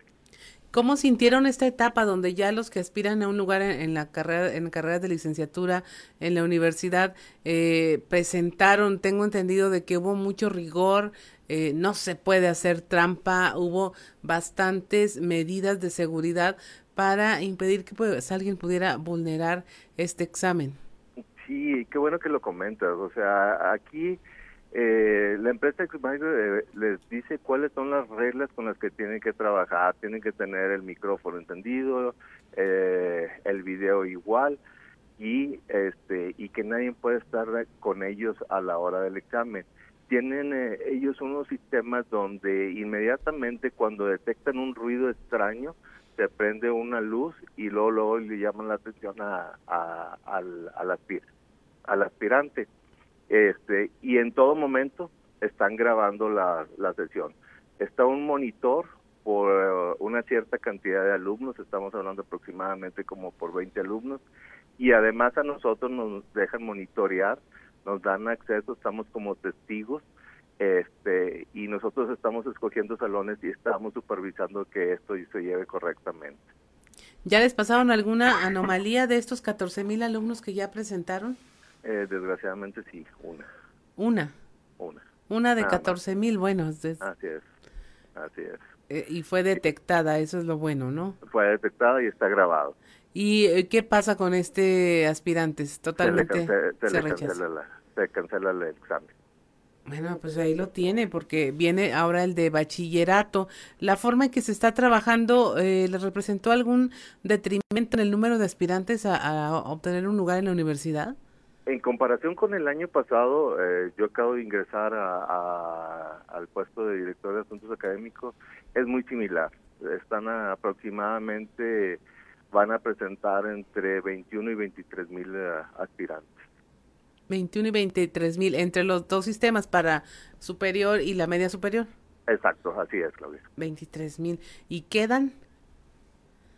¿Cómo sintieron esta etapa donde ya los que aspiran a un lugar en, la carrera, en carreras de licenciatura en la universidad eh, presentaron? Tengo entendido de que hubo mucho rigor, eh, no se puede hacer trampa, hubo bastantes medidas de seguridad para impedir que pues, alguien pudiera vulnerar este examen. Sí, qué bueno que lo comentas. O sea, aquí eh, la empresa les dice cuáles son las reglas con las que tienen que trabajar. Tienen que tener el micrófono entendido, eh, el video igual y este y que nadie puede estar con ellos a la hora del examen tienen eh, ellos unos sistemas donde inmediatamente cuando detectan un ruido extraño se prende una luz y luego, luego le llaman la atención a, al aspirante este y en todo momento están grabando la, la sesión está un monitor por eh, una cierta cantidad de alumnos estamos hablando aproximadamente como por 20 alumnos y además a nosotros nos dejan monitorear nos dan acceso, estamos como testigos este y nosotros estamos escogiendo salones y estamos supervisando que esto se lleve correctamente. ¿Ya les pasaron alguna anomalía de estos 14 mil alumnos que ya presentaron? Eh, desgraciadamente sí, una. ¿Una? Una. Una de 14 mil, bueno. Así es, así es. Eh, y fue detectada, eso es lo bueno, ¿no? Fue detectada y está grabado. ¿Y eh, qué pasa con este aspirante? Totalmente se, cancela, se cancela el examen. Bueno, pues ahí lo tiene, porque viene ahora el de bachillerato. ¿La forma en que se está trabajando eh, le representó algún detrimento en el número de aspirantes a, obtener un lugar en la universidad? En comparación con el año pasado, eh, yo acabo de ingresar a, al puesto de director de asuntos académicos, es muy similar. Están aproximadamente van a presentar entre 21 y 23 mil eh, aspirantes. 21 y 23 mil entre los dos sistemas para superior y la media superior. Exacto, así es, Claudia. 23 mil. ¿Y quedan?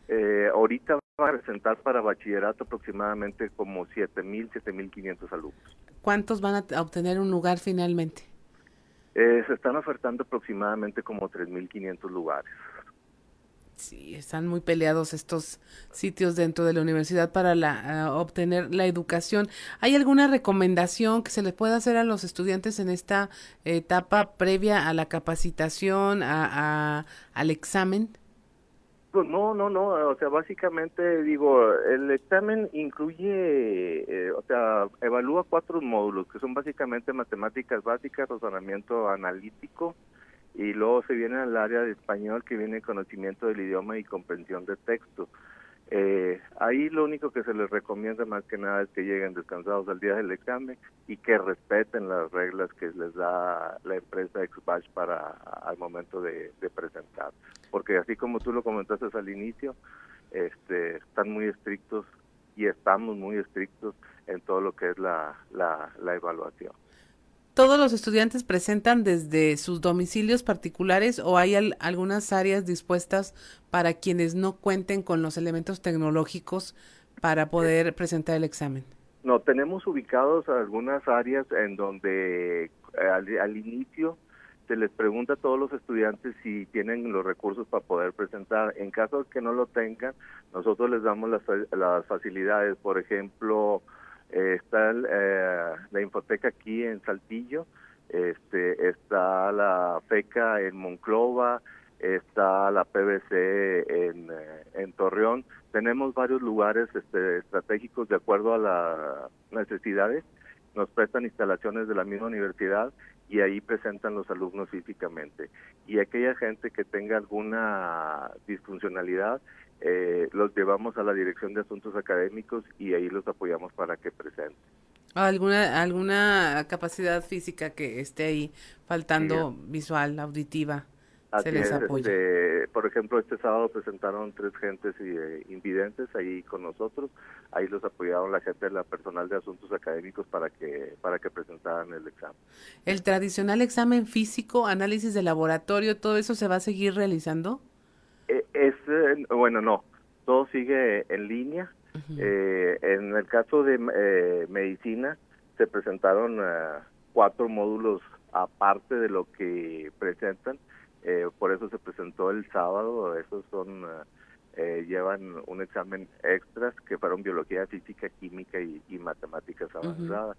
Eh, ahorita van a presentar para bachillerato aproximadamente como 7 mil, 7 mil 500 alumnos. ¿Cuántos van a obtener un lugar finalmente? Eh, se están ofertando aproximadamente como 3 mil 500 lugares. Sí, están muy peleados estos sitios dentro de la universidad para la, uh, obtener la educación. ¿Hay alguna recomendación que se les pueda hacer a los estudiantes en esta etapa previa a la capacitación, a, a al examen? Pues no, no, no, o sea, básicamente digo, el examen incluye, eh, o sea, evalúa cuatro módulos, que son básicamente matemáticas básicas, razonamiento analítico, y luego se viene al área de español, que viene conocimiento del idioma y comprensión de texto. Eh, ahí lo único que se les recomienda más que nada es que lleguen descansados al día del examen y que respeten las reglas que les da la empresa Exbatch para al momento de, presentar. Porque así como tú lo comentaste al inicio, este, están muy estrictos y estamos muy estrictos en todo lo que es la, la, la evaluación todos los estudiantes presentan desde sus domicilios particulares o hay algunas áreas dispuestas para quienes no cuenten con los elementos tecnológicos para poder presentar el examen? No, tenemos ubicados algunas áreas en donde eh, al, inicio se les pregunta a todos los estudiantes si tienen los recursos para poder presentar. En caso de que no lo tengan, nosotros les damos las, las facilidades, por ejemplo, está eh, la infoteca aquí en Saltillo, este, está la FECA en Monclova, está la PBC en, eh, en Torreón. Tenemos varios lugares este, estratégicos de acuerdo a las necesidades. Nos prestan instalaciones de la misma universidad y ahí presentan los alumnos físicamente. Y aquella gente que tenga alguna disfuncionalidad, eh, los llevamos a la Dirección de Asuntos Académicos y ahí los apoyamos para que presenten. ¿Alguna, alguna capacidad física que esté ahí faltando visual, auditiva? se les apoya. Este, por ejemplo, este sábado presentaron tres gentes eh, invidentes ahí con nosotros. Ahí los apoyaron la gente la personal de asuntos académicos para que para que presentaran el examen. El tradicional examen físico, análisis de laboratorio, todo eso se va a seguir realizando. Eh, es eh, bueno, no, todo sigue en línea. Eh, en el caso de medicina se presentaron cuatro módulos aparte de lo que presentan. por eso se presentó el sábado. Esos son llevan un examen extras que fueron biología, física, química y, matemáticas avanzadas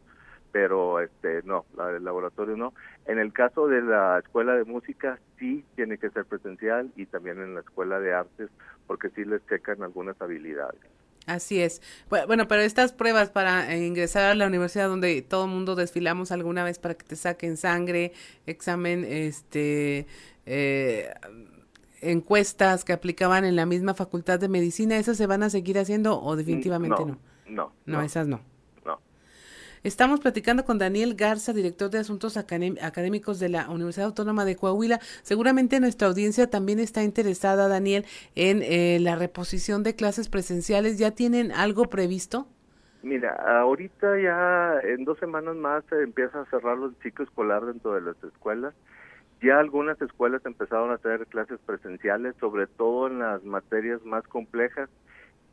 pero este no, la del laboratorio no. En el caso de la escuela de música sí tiene que ser presencial y también en la escuela de artes porque sí les checan algunas habilidades. Así es. Bueno, pero estas pruebas para ingresar a la universidad donde todo el mundo desfilamos alguna vez para que te saquen sangre, examen, este, eh, encuestas que aplicaban en la misma facultad de medicina, ¿esas se van a seguir haciendo o definitivamente no? No, no, esas no. Estamos platicando con Daniel Garza, director de Asuntos Académicos de la Universidad Autónoma de Coahuila. Seguramente nuestra audiencia también está interesada, Daniel, en eh, la reposición de clases presenciales. ¿Ya tienen algo previsto? Mira, ahorita ya en dos semanas más se empieza a cerrar los ciclos escolar dentro de las escuelas. Ya algunas escuelas empezaron a tener clases presenciales, sobre todo en las materias más complejas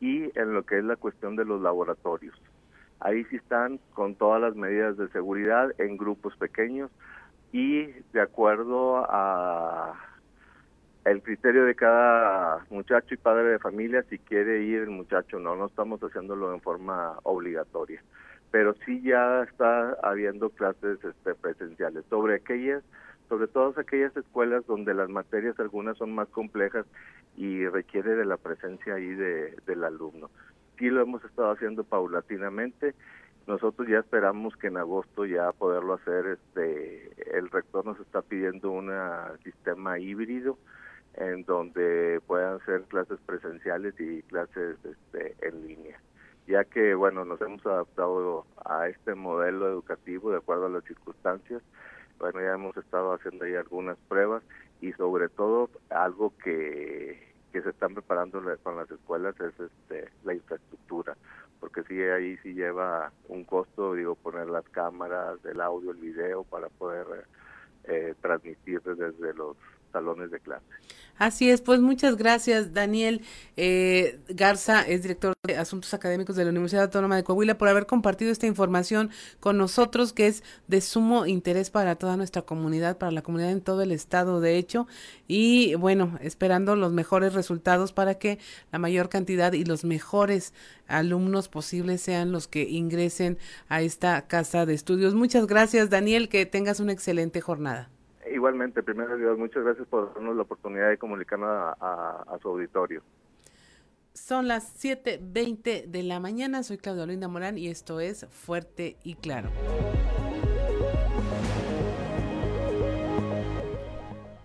y en lo que es la cuestión de los laboratorios. Ahí sí están con todas las medidas de seguridad en grupos pequeños y de acuerdo a el criterio de cada muchacho y padre de familia si quiere ir el muchacho no no estamos haciéndolo en forma obligatoria. Pero sí ya está habiendo clases este, presenciales. Sobre aquellas sobre todo aquellas escuelas donde las materias algunas son más complejas y requiere de la presencia ahí de, del alumno sí lo hemos estado haciendo paulatinamente. Nosotros ya esperamos que en agosto ya poderlo hacer. Este, el rector nos está pidiendo un sistema híbrido en donde puedan ser clases presenciales y clases este, en línea, ya que bueno nos hemos adaptado a este modelo educativo de acuerdo a las circunstancias. Bueno, ya hemos estado haciendo ahí algunas pruebas y sobre todo algo que que se están preparando con las escuelas es este, la infraestructura, porque sí ahí sí lleva un costo, digo, poner las cámaras, el audio, el video para poder eh, transmitir desde los salones de clase. Así es, pues muchas gracias, Daniel eh, Garza, es director de Asuntos Académicos de la Universidad Autónoma de Coahuila, por haber compartido esta información con nosotros, que es de sumo interés para toda nuestra comunidad, para la comunidad en todo el estado, de hecho, y bueno, esperando los mejores resultados para que la mayor cantidad y los mejores alumnos posibles sean los que ingresen a esta casa de estudios. Muchas gracias, Daniel, que tengas una excelente jornada. Igualmente, primero Dios, muchas gracias por darnos la oportunidad de comunicarnos a, su auditorio. Son las 7.20 de la mañana, soy Claudia Linda Morán y esto es Fuerte y Claro.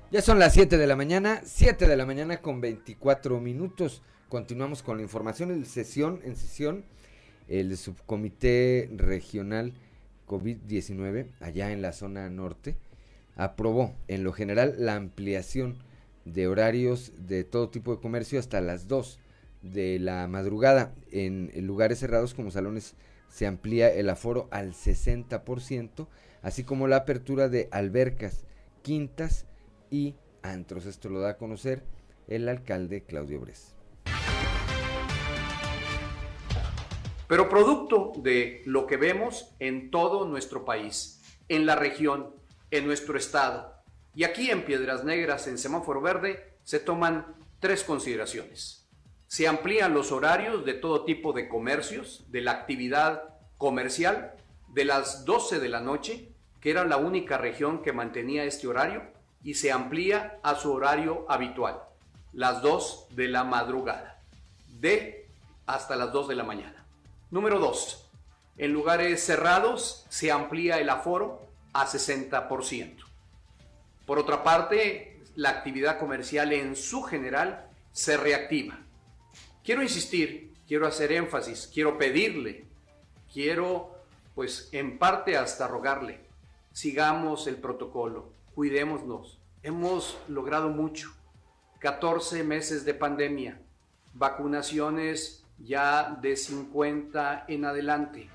Ya son las 7 de la mañana, 7 de la mañana con 24 minutos. Continuamos con la información en sesión, en sesión, el subcomité regional COVID-19 allá en la zona norte aprobó en lo general la ampliación de horarios de todo tipo de comercio hasta las 2 de la madrugada. En, lugares cerrados como salones se amplía el aforo al 60%, así como la apertura de albercas, quintas y antros. Esto lo da a conocer el alcalde Claudio Bres. Pero producto de lo que vemos en todo nuestro país, en la región, en nuestro estado. Y aquí en Piedras Negras, en semáforo verde, se toman tres consideraciones. Se amplían los horarios de todo tipo de comercios, de la actividad comercial, de las 12 de la noche, que era la única región que mantenía este horario, y se amplía a su horario habitual, las 2 de la madrugada, de hasta las 2 de la mañana. Número 2. En lugares cerrados se amplía el aforo a 60%. Por otra parte, la actividad comercial en su general se reactiva. Quiero insistir, quiero hacer énfasis, quiero pedirle, quiero pues en parte hasta rogarle, sigamos el protocolo, cuidémonos. Hemos logrado mucho. 14 meses de pandemia, vacunaciones ya de 50 en adelante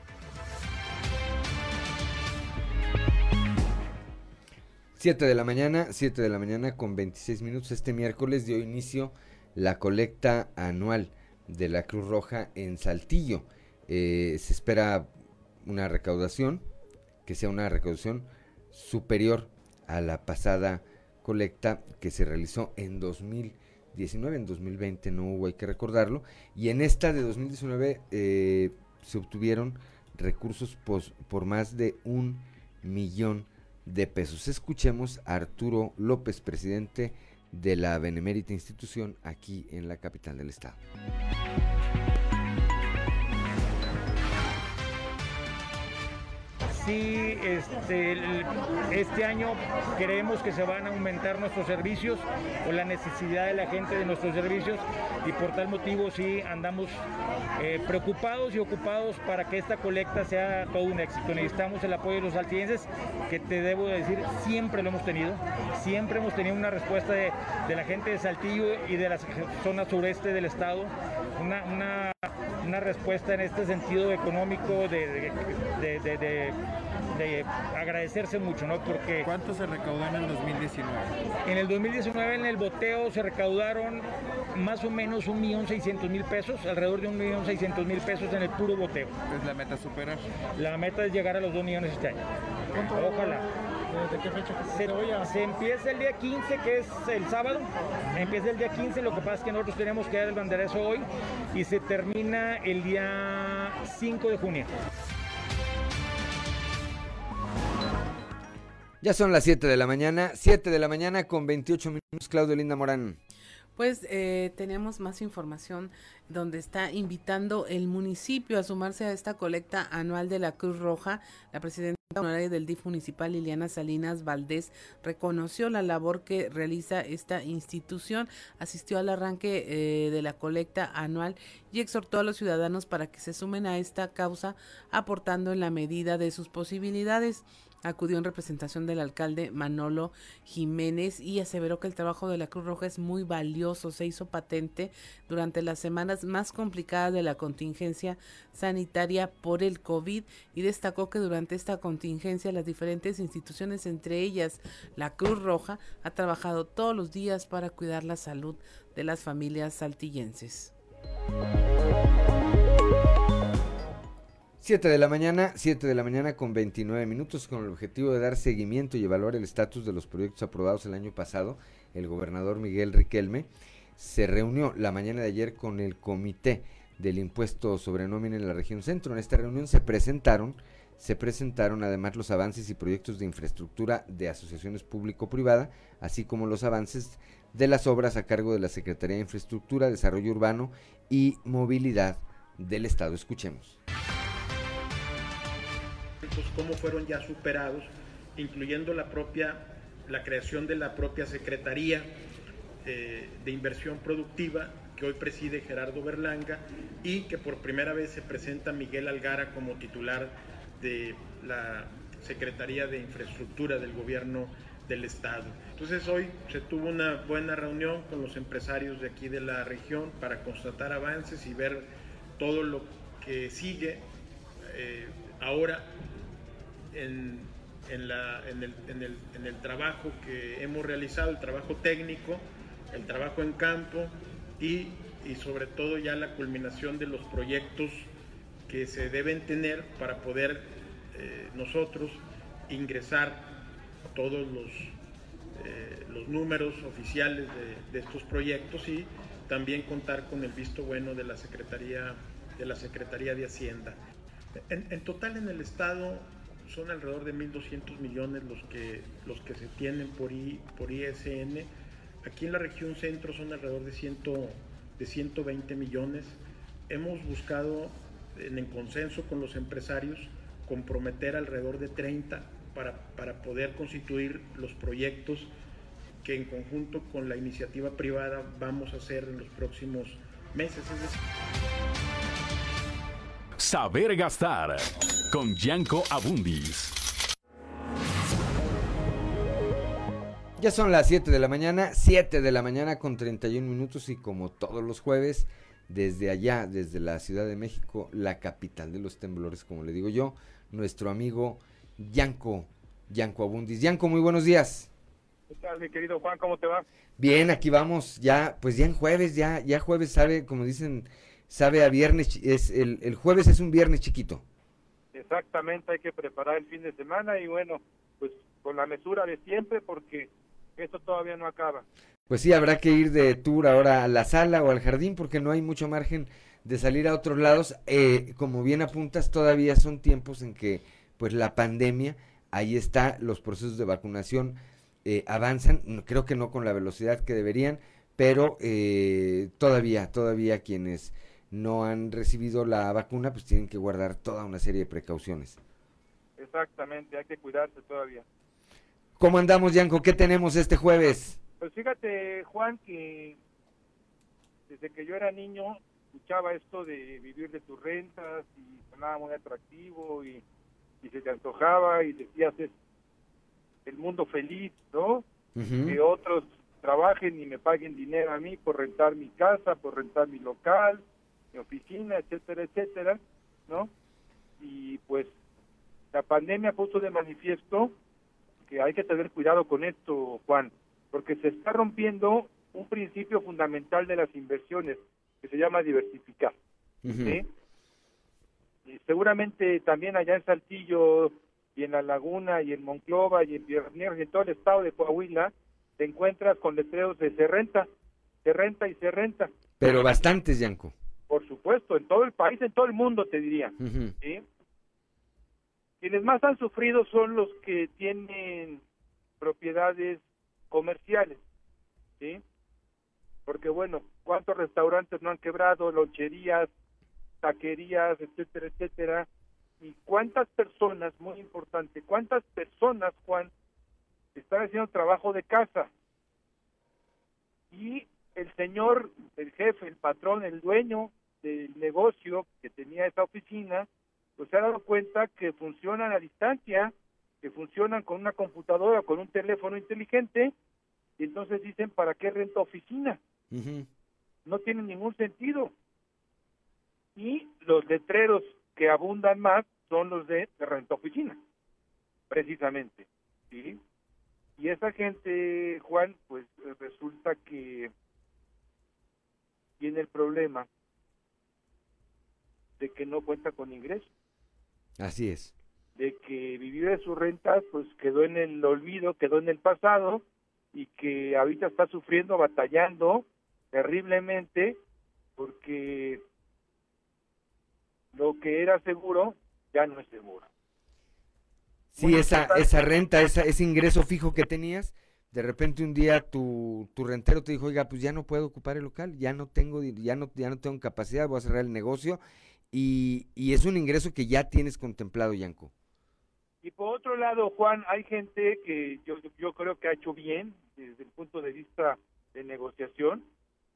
7 de la mañana, 7 de la mañana con 26 minutos. Este miércoles dio inicio la colecta anual de la Cruz Roja en Saltillo. Eh, se espera una recaudación, que sea una recaudación superior a la pasada colecta que se realizó en 2019. En 2020 no hubo, hay que recordarlo. Y en esta de 2019 eh, se obtuvieron recursos por más de un millón de pesos. Escuchemos a Arturo López, presidente de la Benemérita Institución aquí en la capital del estado. Sí este, este año creemos que se van a aumentar nuestros servicios o la necesidad de la gente de nuestros servicios y por tal motivo sí andamos eh, preocupados y ocupados para que esta colecta sea todo un éxito. Necesitamos el apoyo de los altienses, que te debo decir, siempre lo hemos tenido, siempre hemos tenido una respuesta de, la gente de Saltillo y de la zona sureste del estado, una, una, una respuesta en este sentido económico de, de de agradecerse mucho, ¿no? Porque... ¿Cuánto se recaudó en el 2019? En el 2019 en el boteo se recaudaron más o menos un millón seiscientos mil pesos, alrededor de un millón seiscientos mil pesos en el puro boteo. ¿Es la meta superar? La meta es llegar a los dos millones este año. Ojalá. ¿De qué fecha se, se empieza el día 15, que es el sábado. Empieza el día 15, lo que pasa es que nosotros tenemos que dar el banderazo hoy y se termina el día 5 de junio. Ya son las 7 de la mañana, 7 de la mañana con 28 minutos, Claudio Linda Morán. Pues eh, tenemos más información donde está invitando el municipio a sumarse a esta colecta anual de la Cruz Roja. La presidenta honoraria del DIF municipal, Liliana Salinas Valdés, reconoció la labor que realiza esta institución, asistió al arranque eh, de la colecta anual y exhortó a los ciudadanos para que se sumen a esta causa aportando en la medida de sus posibilidades. Acudió en representación del alcalde Manolo Jiménez y aseveró que el trabajo de la Cruz Roja es muy valioso. Se hizo patente durante las semanas más complicadas de la contingencia sanitaria por el COVID y destacó que durante esta contingencia las diferentes instituciones, entre ellas la Cruz Roja, ha trabajado todos los días para cuidar la salud de las familias saltillenses. 7 de la mañana, 7 de la mañana con 29 minutos con el objetivo de dar seguimiento y evaluar el estatus de los proyectos aprobados el año pasado. El gobernador Miguel Riquelme se reunió la mañana de ayer con el comité del impuesto sobre nómina en la región centro. En esta reunión se presentaron, se presentaron además los avances y proyectos de infraestructura de asociaciones público-privada, así como los avances de las obras a cargo de la Secretaría de Infraestructura, Desarrollo Urbano y Movilidad del Estado. Escuchemos cómo fueron ya superados, incluyendo la propia, la creación de la propia Secretaría eh, de Inversión Productiva que hoy preside Gerardo Berlanga y que por primera vez se presenta Miguel Algara como titular de la Secretaría de Infraestructura del Gobierno del Estado. Entonces hoy se tuvo una buena reunión con los empresarios de aquí de la región para constatar avances y ver todo lo que sigue eh, ahora en, el, trabajo que hemos realizado, el trabajo técnico, el trabajo en campo y, sobre todo ya la culminación de los proyectos que se deben tener para poder eh, nosotros ingresar todos los, eh, los números oficiales de, estos proyectos y también contar con el visto bueno de la Secretaría de, la Secretaría de Hacienda. En, en total en el Estado son alrededor de 1.200 millones los que, los que se tienen por, I, por ISN. Aquí en la región centro son alrededor de, 100, de 120 millones. Hemos buscado en consenso con los empresarios comprometer alrededor de 30 para, para poder constituir los proyectos que en conjunto con la iniciativa privada vamos a hacer en los próximos meses. Saber gastar con Gianco Abundis. Ya son las 7 de la mañana, 7 de la mañana con 31 minutos y como todos los jueves, desde allá, desde la Ciudad de México, la capital de los temblores, como le digo yo, nuestro amigo Yanko, Yanko Abundis. Yanko, muy buenos días. ¿Qué tal, mi querido Juan? ¿Cómo te va? Bien, aquí vamos, ya, pues ya en jueves, ya, ya jueves sabe, como dicen, sabe a viernes, es el, el jueves es un viernes chiquito. Exactamente, hay que preparar el fin de semana y bueno, pues con la mesura de siempre porque esto todavía no acaba. Pues sí, habrá que ir de tour ahora a la sala o al jardín porque no hay mucho margen de salir a otros lados. Eh, como bien apuntas, todavía son tiempos en que pues la pandemia, ahí está, los procesos de vacunación eh, avanzan, creo que no con la velocidad que deberían, pero eh, todavía, todavía quienes no han recibido la vacuna, pues tienen que guardar toda una serie de precauciones. Exactamente, hay que cuidarse todavía. ¿Cómo andamos, Yanko? ¿Qué tenemos este jueves? Pues fíjate, Juan, que desde que yo era niño escuchaba esto de vivir de tus rentas y sonaba muy atractivo y, se te antojaba y decías es el mundo feliz, ¿no? Que otros trabajen y me paguen dinero a mí por rentar mi casa, por rentar mi local, mi oficina, etcétera, etcétera, ¿no? Y pues la pandemia puso de manifiesto que hay que tener cuidado con esto, Juan, porque se está rompiendo un principio fundamental de las inversiones que se llama diversificar. ¿sí? Y seguramente también allá en Saltillo y en La Laguna y en Monclova y en Pierre y en todo el estado de Coahuila te encuentras con letreros de se renta, se renta y se renta. Pero bastantes, Yanko por supuesto, en todo el país, en todo el mundo, te diría. Quienes más han sufrido son los que tienen propiedades comerciales, ¿sí? Porque bueno, ¿cuántos restaurantes no han quebrado, loncherías, taquerías, etcétera, etcétera? Y cuántas personas, muy importante, cuántas personas, Juan, están haciendo trabajo de casa y el señor, el jefe, el patrón, el dueño, del negocio que tenía esa oficina, pues se ha dado cuenta que funcionan a distancia que funcionan con una computadora, con un teléfono inteligente, y entonces dicen, ¿para qué renta oficina? No tiene ningún sentido. Y los letreros que abundan más son los de, de renta oficina, precisamente. ¿sí? Y esa gente, Juan, pues resulta que tiene el problema de que no cuenta con ingresos, Así es. de que vivir de sus rentas pues quedó en el olvido, quedó en el pasado y que ahorita está sufriendo, batallando terriblemente porque lo que era seguro ya no es seguro. Sí, esa, esa renta, esa, ese ingreso fijo que tenías, de repente un día tu, tu rentero te dijo, oiga, pues ya no puedo ocupar el local, ya no tengo, ya no, ya no tengo capacidad, voy a cerrar el negocio, y, y es un ingreso que ya tienes contemplado, Yanko. Y por otro lado, Juan, hay gente que yo, yo creo que ha hecho bien desde el punto de vista de negociación,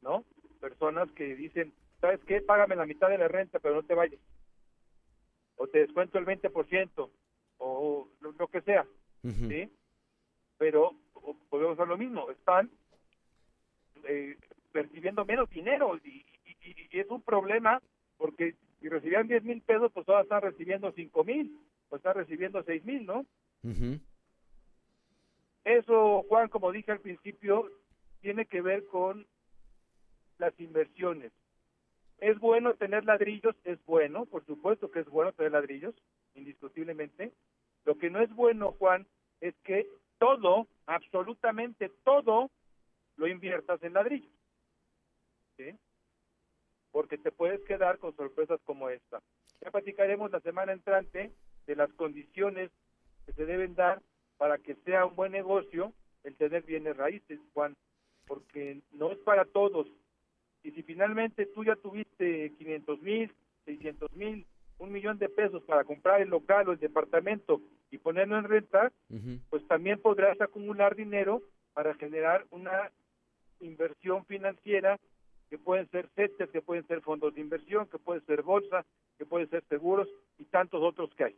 ¿no? Personas que dicen, ¿sabes qué? Págame la mitad de la renta, pero no te vayas. O te descuento el 20%, o lo, lo que sea. ¿sí? Pero volvemos a lo mismo, están eh, percibiendo menos dinero y, y- y- y es un problema porque si recibían 10 mil pesos, pues ahora están recibiendo 5 mil, o están recibiendo 6 mil, ¿no? Eso, Juan, como dije al principio, tiene que ver con las inversiones. Es bueno tener ladrillos, es bueno, por supuesto que es bueno tener ladrillos, indiscutiblemente. Lo que no es bueno, Juan, es que todo, absolutamente todo, lo inviertas en ladrillos. ¿Sí? Porque te puedes quedar con sorpresas como esta. Ya platicaremos la semana entrante de las condiciones que se deben dar para que sea un buen negocio el tener bienes raíces, Juan, porque no es para todos. Y si finalmente tú ya tuviste 500 mil, 600 mil, un millón de pesos para comprar el local o el departamento y ponerlo en renta, pues también podrás acumular dinero para generar una inversión financiera que pueden ser CETES, que pueden ser fondos de inversión, que puede ser bolsa, que pueden ser seguros y tantos otros que hay.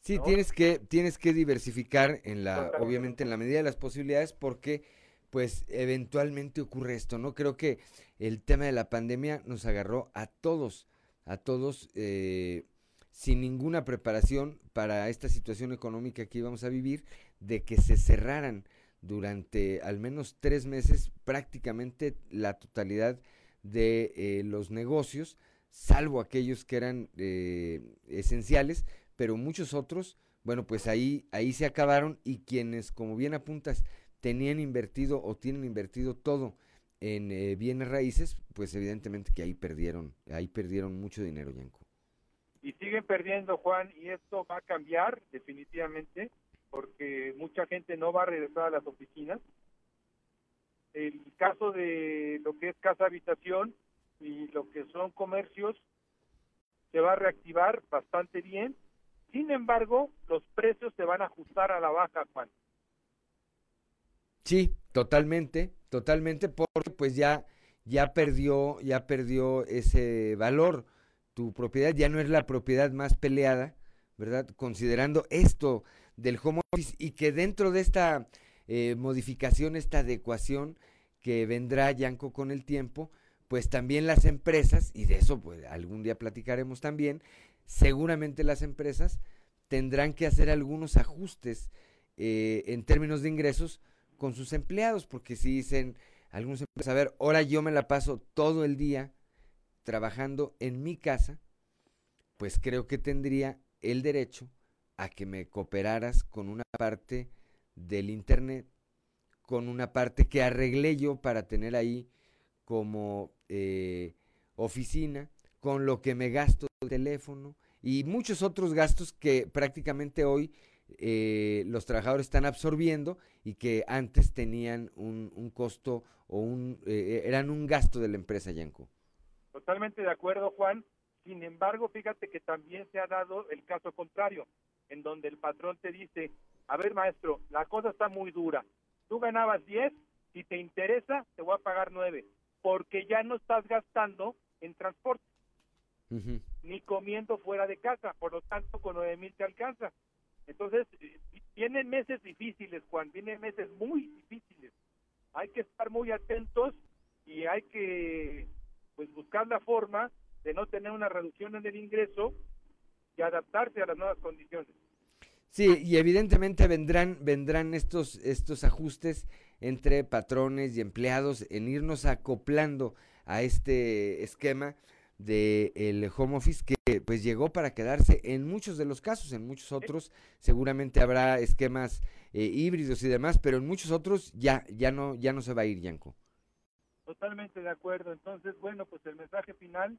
Sí, ¿no? tienes que, tienes que diversificar en la, obviamente en la medida de las posibilidades, porque pues eventualmente ocurre esto, ¿no? Creo que el tema de la pandemia nos agarró a todos, a todos, eh, sin ninguna preparación para esta situación económica que íbamos a vivir, de que se cerraran durante al menos tres meses prácticamente la totalidad de eh, los negocios, salvo aquellos que eran eh, esenciales, pero muchos otros, bueno, pues ahí, ahí se acabaron y quienes, como bien apuntas, tenían invertido o tienen invertido todo en eh, bienes raíces, pues evidentemente que ahí perdieron, ahí perdieron mucho dinero, Yanko. y siguen perdiendo, Juan, y esto va a cambiar definitivamente, porque mucha gente no va a regresar a las oficinas. El caso de lo que es casa habitación y lo que son comercios se va a reactivar bastante bien. Sin embargo, los precios se van a ajustar a la baja, Juan. Sí, totalmente, totalmente, porque pues ya, ya perdió, ya perdió ese valor. Tu propiedad ya no es la propiedad más peleada, ¿verdad? Considerando esto del home office y que dentro de esta eh, modificación, esta adecuación que vendrá, Yanko, con el tiempo, pues también las empresas, y de eso pues algún día platicaremos también, seguramente las empresas tendrán que hacer algunos ajustes eh, en términos de ingresos con sus empleados, porque si dicen algunos empleados, a ver, ahora yo me la paso todo el día trabajando en mi casa, pues creo que tendría el derecho a que me cooperaras con una parte del internet, con una parte que arreglé yo para tener ahí como eh, oficina, con lo que me gasto el teléfono y muchos otros gastos que prácticamente hoy eh, los trabajadores están absorbiendo y que antes tenían un, un costo o un eh, eran un gasto de la empresa Yanko. Totalmente de acuerdo, Juan. Sin embargo, fíjate que también se ha dado el caso contrario, en donde el patrón te dice, a ver, maestro, la cosa está muy dura. Tú ganabas 10, si te interesa, te voy a pagar 9, porque ya no estás gastando en transporte, ni comiendo fuera de casa, por lo tanto, con 9 mil te alcanza. Entonces, eh, Vienen meses difíciles, Juan, vienen meses muy difíciles. Hay que estar muy atentos y hay que pues buscar la forma de no tener una reducción en el ingreso y adaptarse a las nuevas condiciones. Sí, y evidentemente vendrán, vendrán estos, estos ajustes entre patrones y empleados en irnos acoplando a este esquema del el home office que pues llegó para quedarse en muchos de los casos, en muchos otros seguramente habrá esquemas eh, híbridos y demás, pero en muchos otros ya ya no ya no se va a ir, Yanko. Totalmente de acuerdo. Entonces, bueno, pues el mensaje final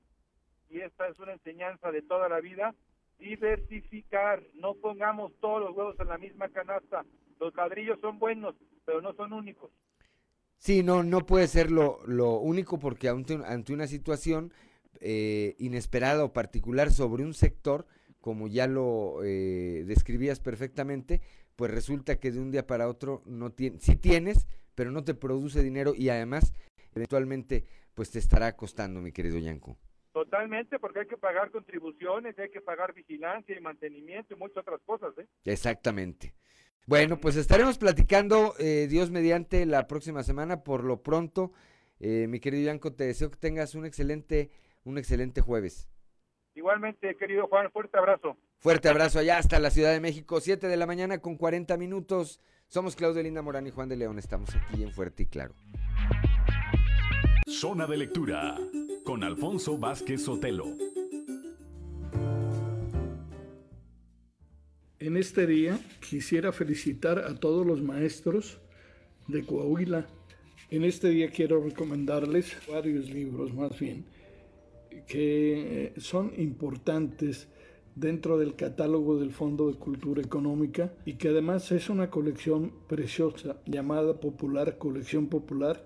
y esta es una enseñanza de toda la vida, diversificar, no pongamos todos los huevos en la misma canasta. Los ladrillos son buenos, pero no son únicos. Sí, no, no puede ser lo, lo único porque ante, ante una situación eh, inesperada o particular sobre un sector, como ya lo eh, describías perfectamente, pues resulta que de un día para otro no tiene, sí tienes, pero no te produce dinero y además eventualmente pues te estará costando, mi querido Yanko. Totalmente, porque hay que pagar contribuciones, hay que pagar vigilancia y mantenimiento y muchas otras cosas. ¿eh? Exactamente. Bueno, pues estaremos platicando, eh, Dios mediante, la próxima semana. Por lo pronto, eh, mi querido Yanko, te deseo que tengas un excelente, un excelente jueves. Igualmente, querido Juan, fuerte abrazo. Fuerte abrazo allá hasta la Ciudad de México, 7 de la mañana con 40 minutos. Somos Claudio Linda Morán y Juan de León. Estamos aquí en Fuerte y Claro. Zona de lectura con Alfonso Vázquez Sotelo. En este día quisiera felicitar a todos los maestros de Coahuila. En este día quiero recomendarles varios libros más bien que son importantes dentro del catálogo del Fondo de Cultura Económica y que además es una colección preciosa llamada Popular, Colección Popular,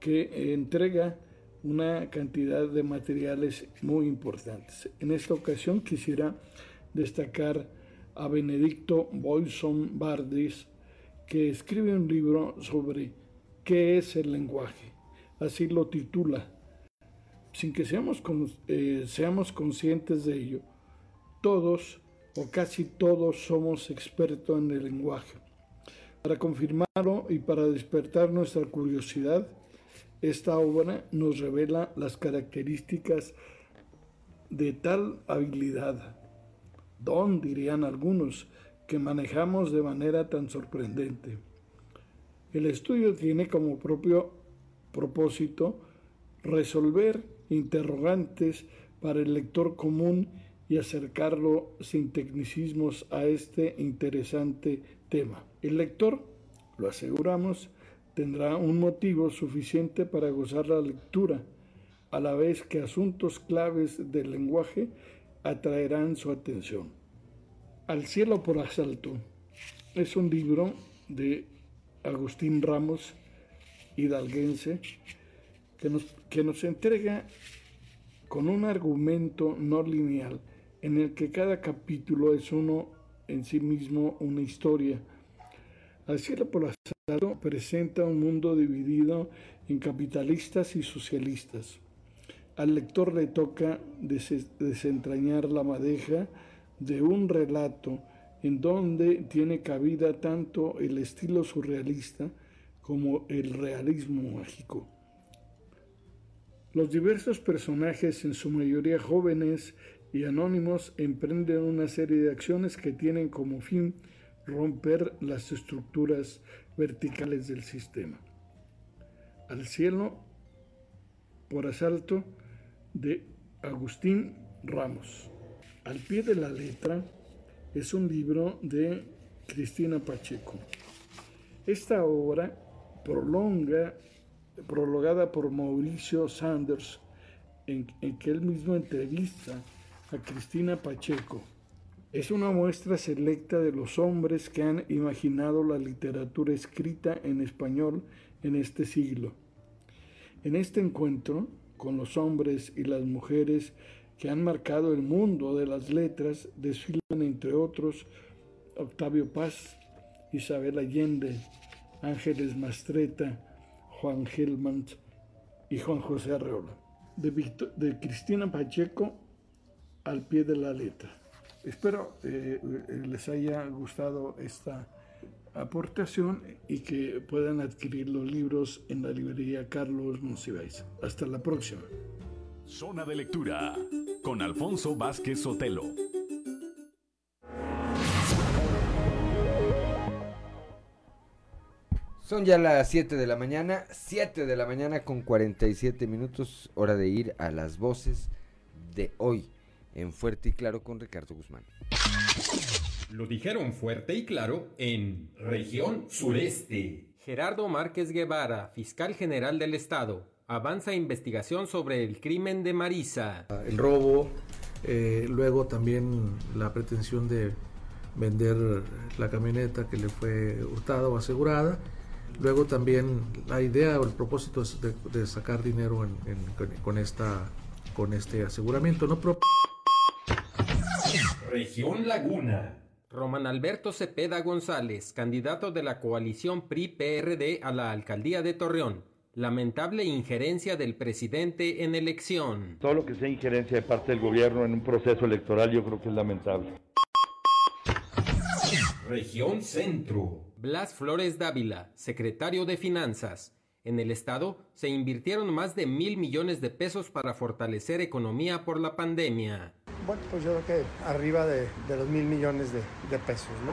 que entrega una cantidad de materiales muy importantes. En esta ocasión quisiera destacar a Benedicto Boyson Bardis, que escribe un libro sobre qué es el lenguaje. Así lo titula. Sin que seamos, eh, seamos conscientes de ello, todos o casi todos somos expertos en el lenguaje. Para confirmarlo y para despertar nuestra curiosidad, esta obra nos revela las características de tal habilidad, don dirían algunos, que manejamos de manera tan sorprendente. El estudio tiene como propio propósito resolver interrogantes para el lector común y acercarlo sin tecnicismos a este interesante tema. El lector, lo aseguramos, tendrá un motivo suficiente para gozar la lectura, a la vez que asuntos claves del lenguaje atraerán su atención. Al cielo por asalto es un libro de Agustín Ramos, hidalguense, que nos, que nos entrega con un argumento no lineal en el que cada capítulo es uno en sí mismo una historia. Al cielo por asalto presenta un mundo dividido en capitalistas y socialistas. Al lector le toca desentrañar la madeja de un relato en donde tiene cabida tanto el estilo surrealista como el realismo mágico. Los diversos personajes, en su mayoría jóvenes y anónimos, emprenden una serie de acciones que tienen como fin romper las estructuras verticales del sistema. Al cielo por asalto de Agustín Ramos. Al pie de la letra es un libro de Cristina Pacheco. Esta obra prolonga, prologada por Mauricio Sanders, en, en que él mismo entrevista a Cristina Pacheco, es una muestra selecta de los hombres que han imaginado la literatura escrita en español en este siglo. En este encuentro con los hombres y las mujeres que han marcado el mundo de las letras desfilan entre otros Octavio Paz, Isabel Allende, Ángeles Mastreta, Juan Gelman y Juan José Arreola. De, de Cristina Pacheco al pie de la letra. Espero eh, les haya gustado esta aportación y que puedan adquirir los libros en la librería Carlos Monsiváis. Hasta la próxima. Zona de lectura con Alfonso Vázquez Sotelo. Son ya las 7 de la mañana, 7 de la mañana con 47 minutos, hora de ir a las voces de hoy en Fuerte y Claro con Ricardo Guzmán. Lo dijeron fuerte y claro en región sureste. Gerardo Márquez Guevara, fiscal general del Estado, avanza investigación sobre el crimen de Marisa. El robo, eh, luego también la pretensión de vender la camioneta que le fue hurtada o asegurada Luego también la idea o el propósito es de, sacar dinero con, esta, con este aseguramiento. ¿no? Región Laguna. Román Alberto Cepeda González, candidato de la coalición PRI-PRD a la alcaldía de Torreón. Lamentable injerencia del presidente en elección. Todo lo que sea injerencia de parte del gobierno en un proceso electoral yo creo que es lamentable. Región Centro. Blas Flores Dávila, secretario de Finanzas. En el Estado se invirtieron más de mil millones de pesos para fortalecer economía por la pandemia. Bueno, pues yo creo que arriba de, los mil millones de, de pesos. ¿no?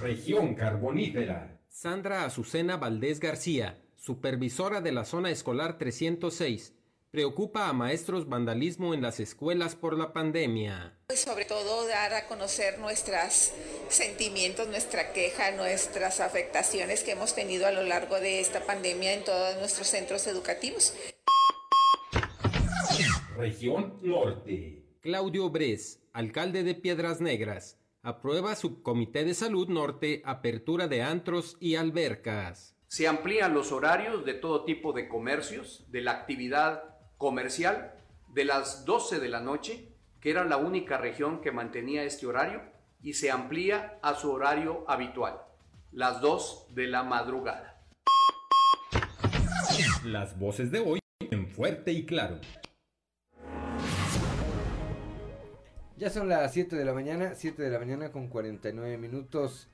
Región Carbonífera. Sandra Azucena Valdés García, supervisora de la zona escolar 306, Preocupa a maestros vandalismo en las escuelas por la pandemia. Pues sobre todo dar a conocer nuestros sentimientos, nuestra queja, nuestras afectaciones que hemos tenido a lo largo de esta pandemia en todos nuestros centros educativos. Región Norte. Claudio Bres, alcalde de Piedras Negras, aprueba Subcomité de Salud Norte apertura de antros y albercas. Se amplían los horarios de todo tipo de comercios, de la actividad comercial de las 12 de la noche, que era la única región que mantenía este horario, y se amplía a su horario habitual, las 2 de la madrugada. Las voces de hoy en fuerte y claro. Ya son las 7 de la mañana, 7 de la mañana con 49 minutos.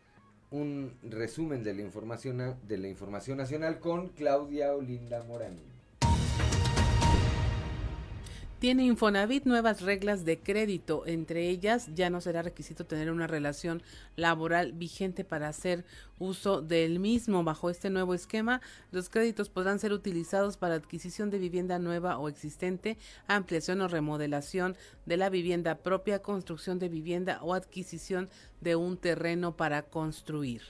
Un resumen de la información, de la información nacional con Claudia Olinda Morán. Tiene Infonavit nuevas reglas de crédito, entre ellas ya no será requisito tener una relación laboral vigente para hacer uso del mismo. Bajo este nuevo esquema, los créditos podrán ser utilizados para adquisición de vivienda nueva o existente, ampliación o remodelación de la vivienda propia, construcción de vivienda o adquisición de un terreno para construir.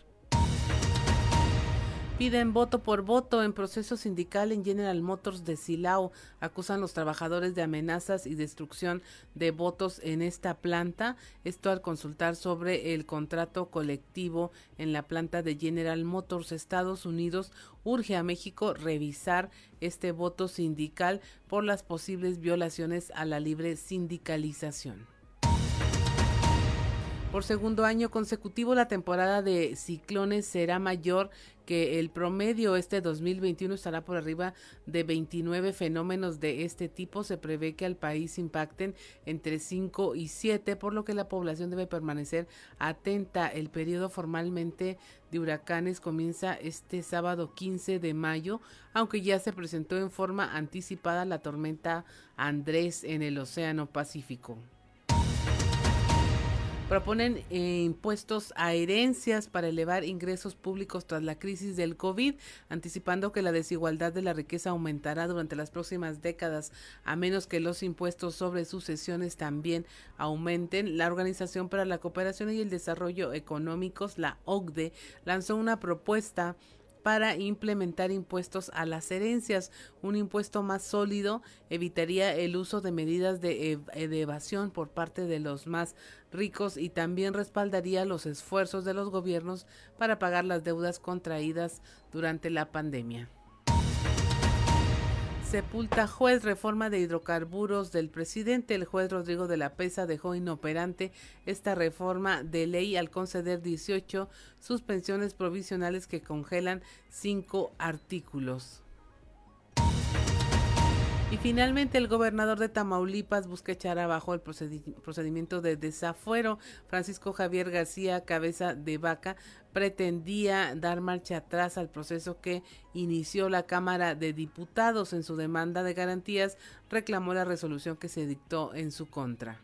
Piden voto por voto en proceso sindical en General Motors de Silao. Acusan los trabajadores de amenazas y destrucción de votos en esta planta. Esto al consultar sobre el contrato colectivo en la planta de General Motors Estados Unidos urge a México revisar este voto sindical por las posibles violaciones a la libre sindicalización. Por segundo año consecutivo, la temporada de ciclones será mayor que el promedio. Este 2021 estará por arriba de 29 fenómenos de este tipo. Se prevé que al país impacten entre 5 y 7, por lo que la población debe permanecer atenta. El periodo formalmente de huracanes comienza este sábado 15 de mayo, aunque ya se presentó en forma anticipada la tormenta Andrés en el Océano Pacífico. Proponen eh, impuestos a herencias para elevar ingresos públicos tras la crisis del COVID, anticipando que la desigualdad de la riqueza aumentará durante las próximas décadas, a menos que los impuestos sobre sucesiones también aumenten. La Organización para la Cooperación y el Desarrollo Económicos, la OCDE, lanzó una propuesta para implementar impuestos a las herencias. Un impuesto más sólido evitaría el uso de medidas de, evasión por parte de los más ricos y también respaldaría los esfuerzos de los gobiernos para pagar las deudas contraídas durante la pandemia. Sepulta juez reforma de hidrocarburos del presidente. El juez Rodrigo de la Pesa dejó inoperante esta reforma de ley al conceder 18 suspensiones provisionales que congelan cinco artículos. Y finalmente el gobernador de Tamaulipas busca echar abajo el procedimiento de desafuero. Francisco Javier García Cabeza de Vaca pretendía dar marcha atrás al proceso que inició la Cámara de Diputados en su demanda de garantías, reclamó la resolución que se dictó en su contra.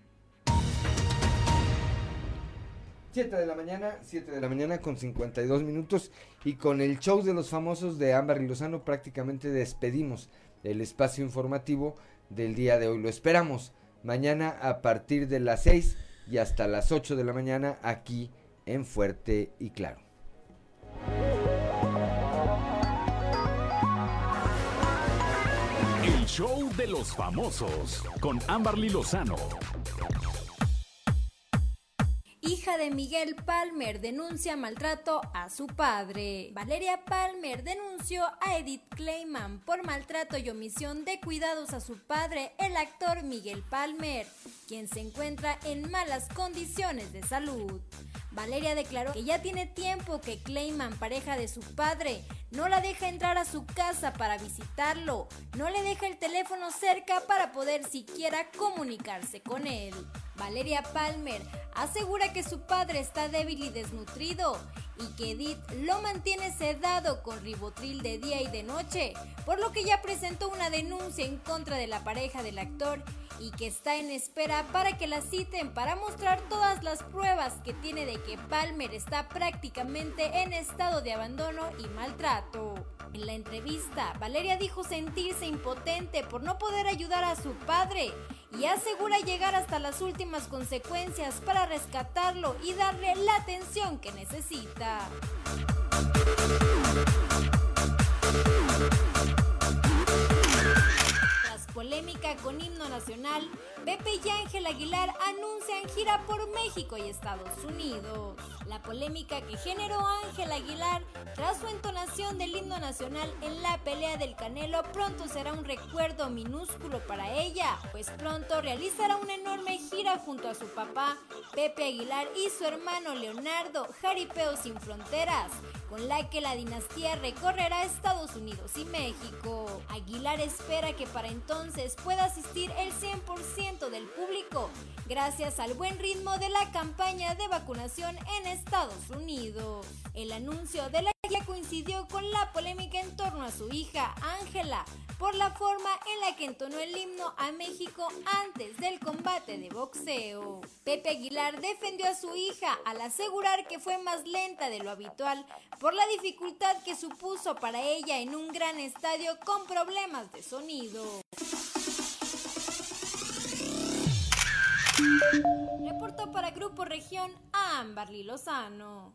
7 de la mañana, 7 de la mañana con 52 minutos y con el show de los famosos de Ámbar y Lozano prácticamente despedimos el espacio informativo del día de hoy. Lo esperamos mañana a partir de las 6 y hasta las 8 de la mañana aquí en Fuerte y Claro. El show de los famosos con Amberly Lozano hija de Miguel Palmer denuncia maltrato a su padre. Valeria Palmer denunció a Edith Clayman por maltrato y omisión de cuidados a su padre, el actor Miguel Palmer, quien se encuentra en malas condiciones de salud. Valeria declaró que ya tiene tiempo que Clayman, pareja de su padre, no la deja entrar a su casa para visitarlo, no le deja el teléfono cerca para poder siquiera comunicarse con él. Valeria Palmer asegura que su padre está débil y desnutrido y que Edith lo mantiene sedado con ribotril de día y de noche, por lo que ya presentó una denuncia en contra de la pareja del actor y que está en espera para que la citen para mostrar todas las pruebas que tiene de que Palmer está prácticamente en estado de abandono y maltrato. En la entrevista, Valeria dijo sentirse impotente por no poder ayudar a su padre y asegura llegar hasta las últimas consecuencias para rescatarlo y darle la atención que necesita polémica con himno nacional, Pepe y Ángel Aguilar anuncian gira por México y Estados Unidos. La polémica que generó Ángel Aguilar tras su entonación del himno nacional en la pelea del Canelo pronto será un recuerdo minúsculo para ella, pues pronto realizará una enorme gira junto a su papá, Pepe Aguilar y su hermano Leonardo, Jaripeo sin Fronteras, con la que la dinastía recorrerá Estados Unidos y México. Aguilar espera que para entonces pueda asistir el 100% del público, gracias al buen ritmo de la campaña de vacunación en Estados Unidos. El anuncio de la guía coincidió con la polémica en torno a su hija Ángela, por la forma en la que entonó el himno a México antes del combate de boxeo. Pepe Aguilar defendió a su hija al asegurar que fue más lenta de lo habitual por la dificultad que supuso para ella en un gran estadio con problemas de sonido. Reportó para Grupo Región a Amberly Lozano.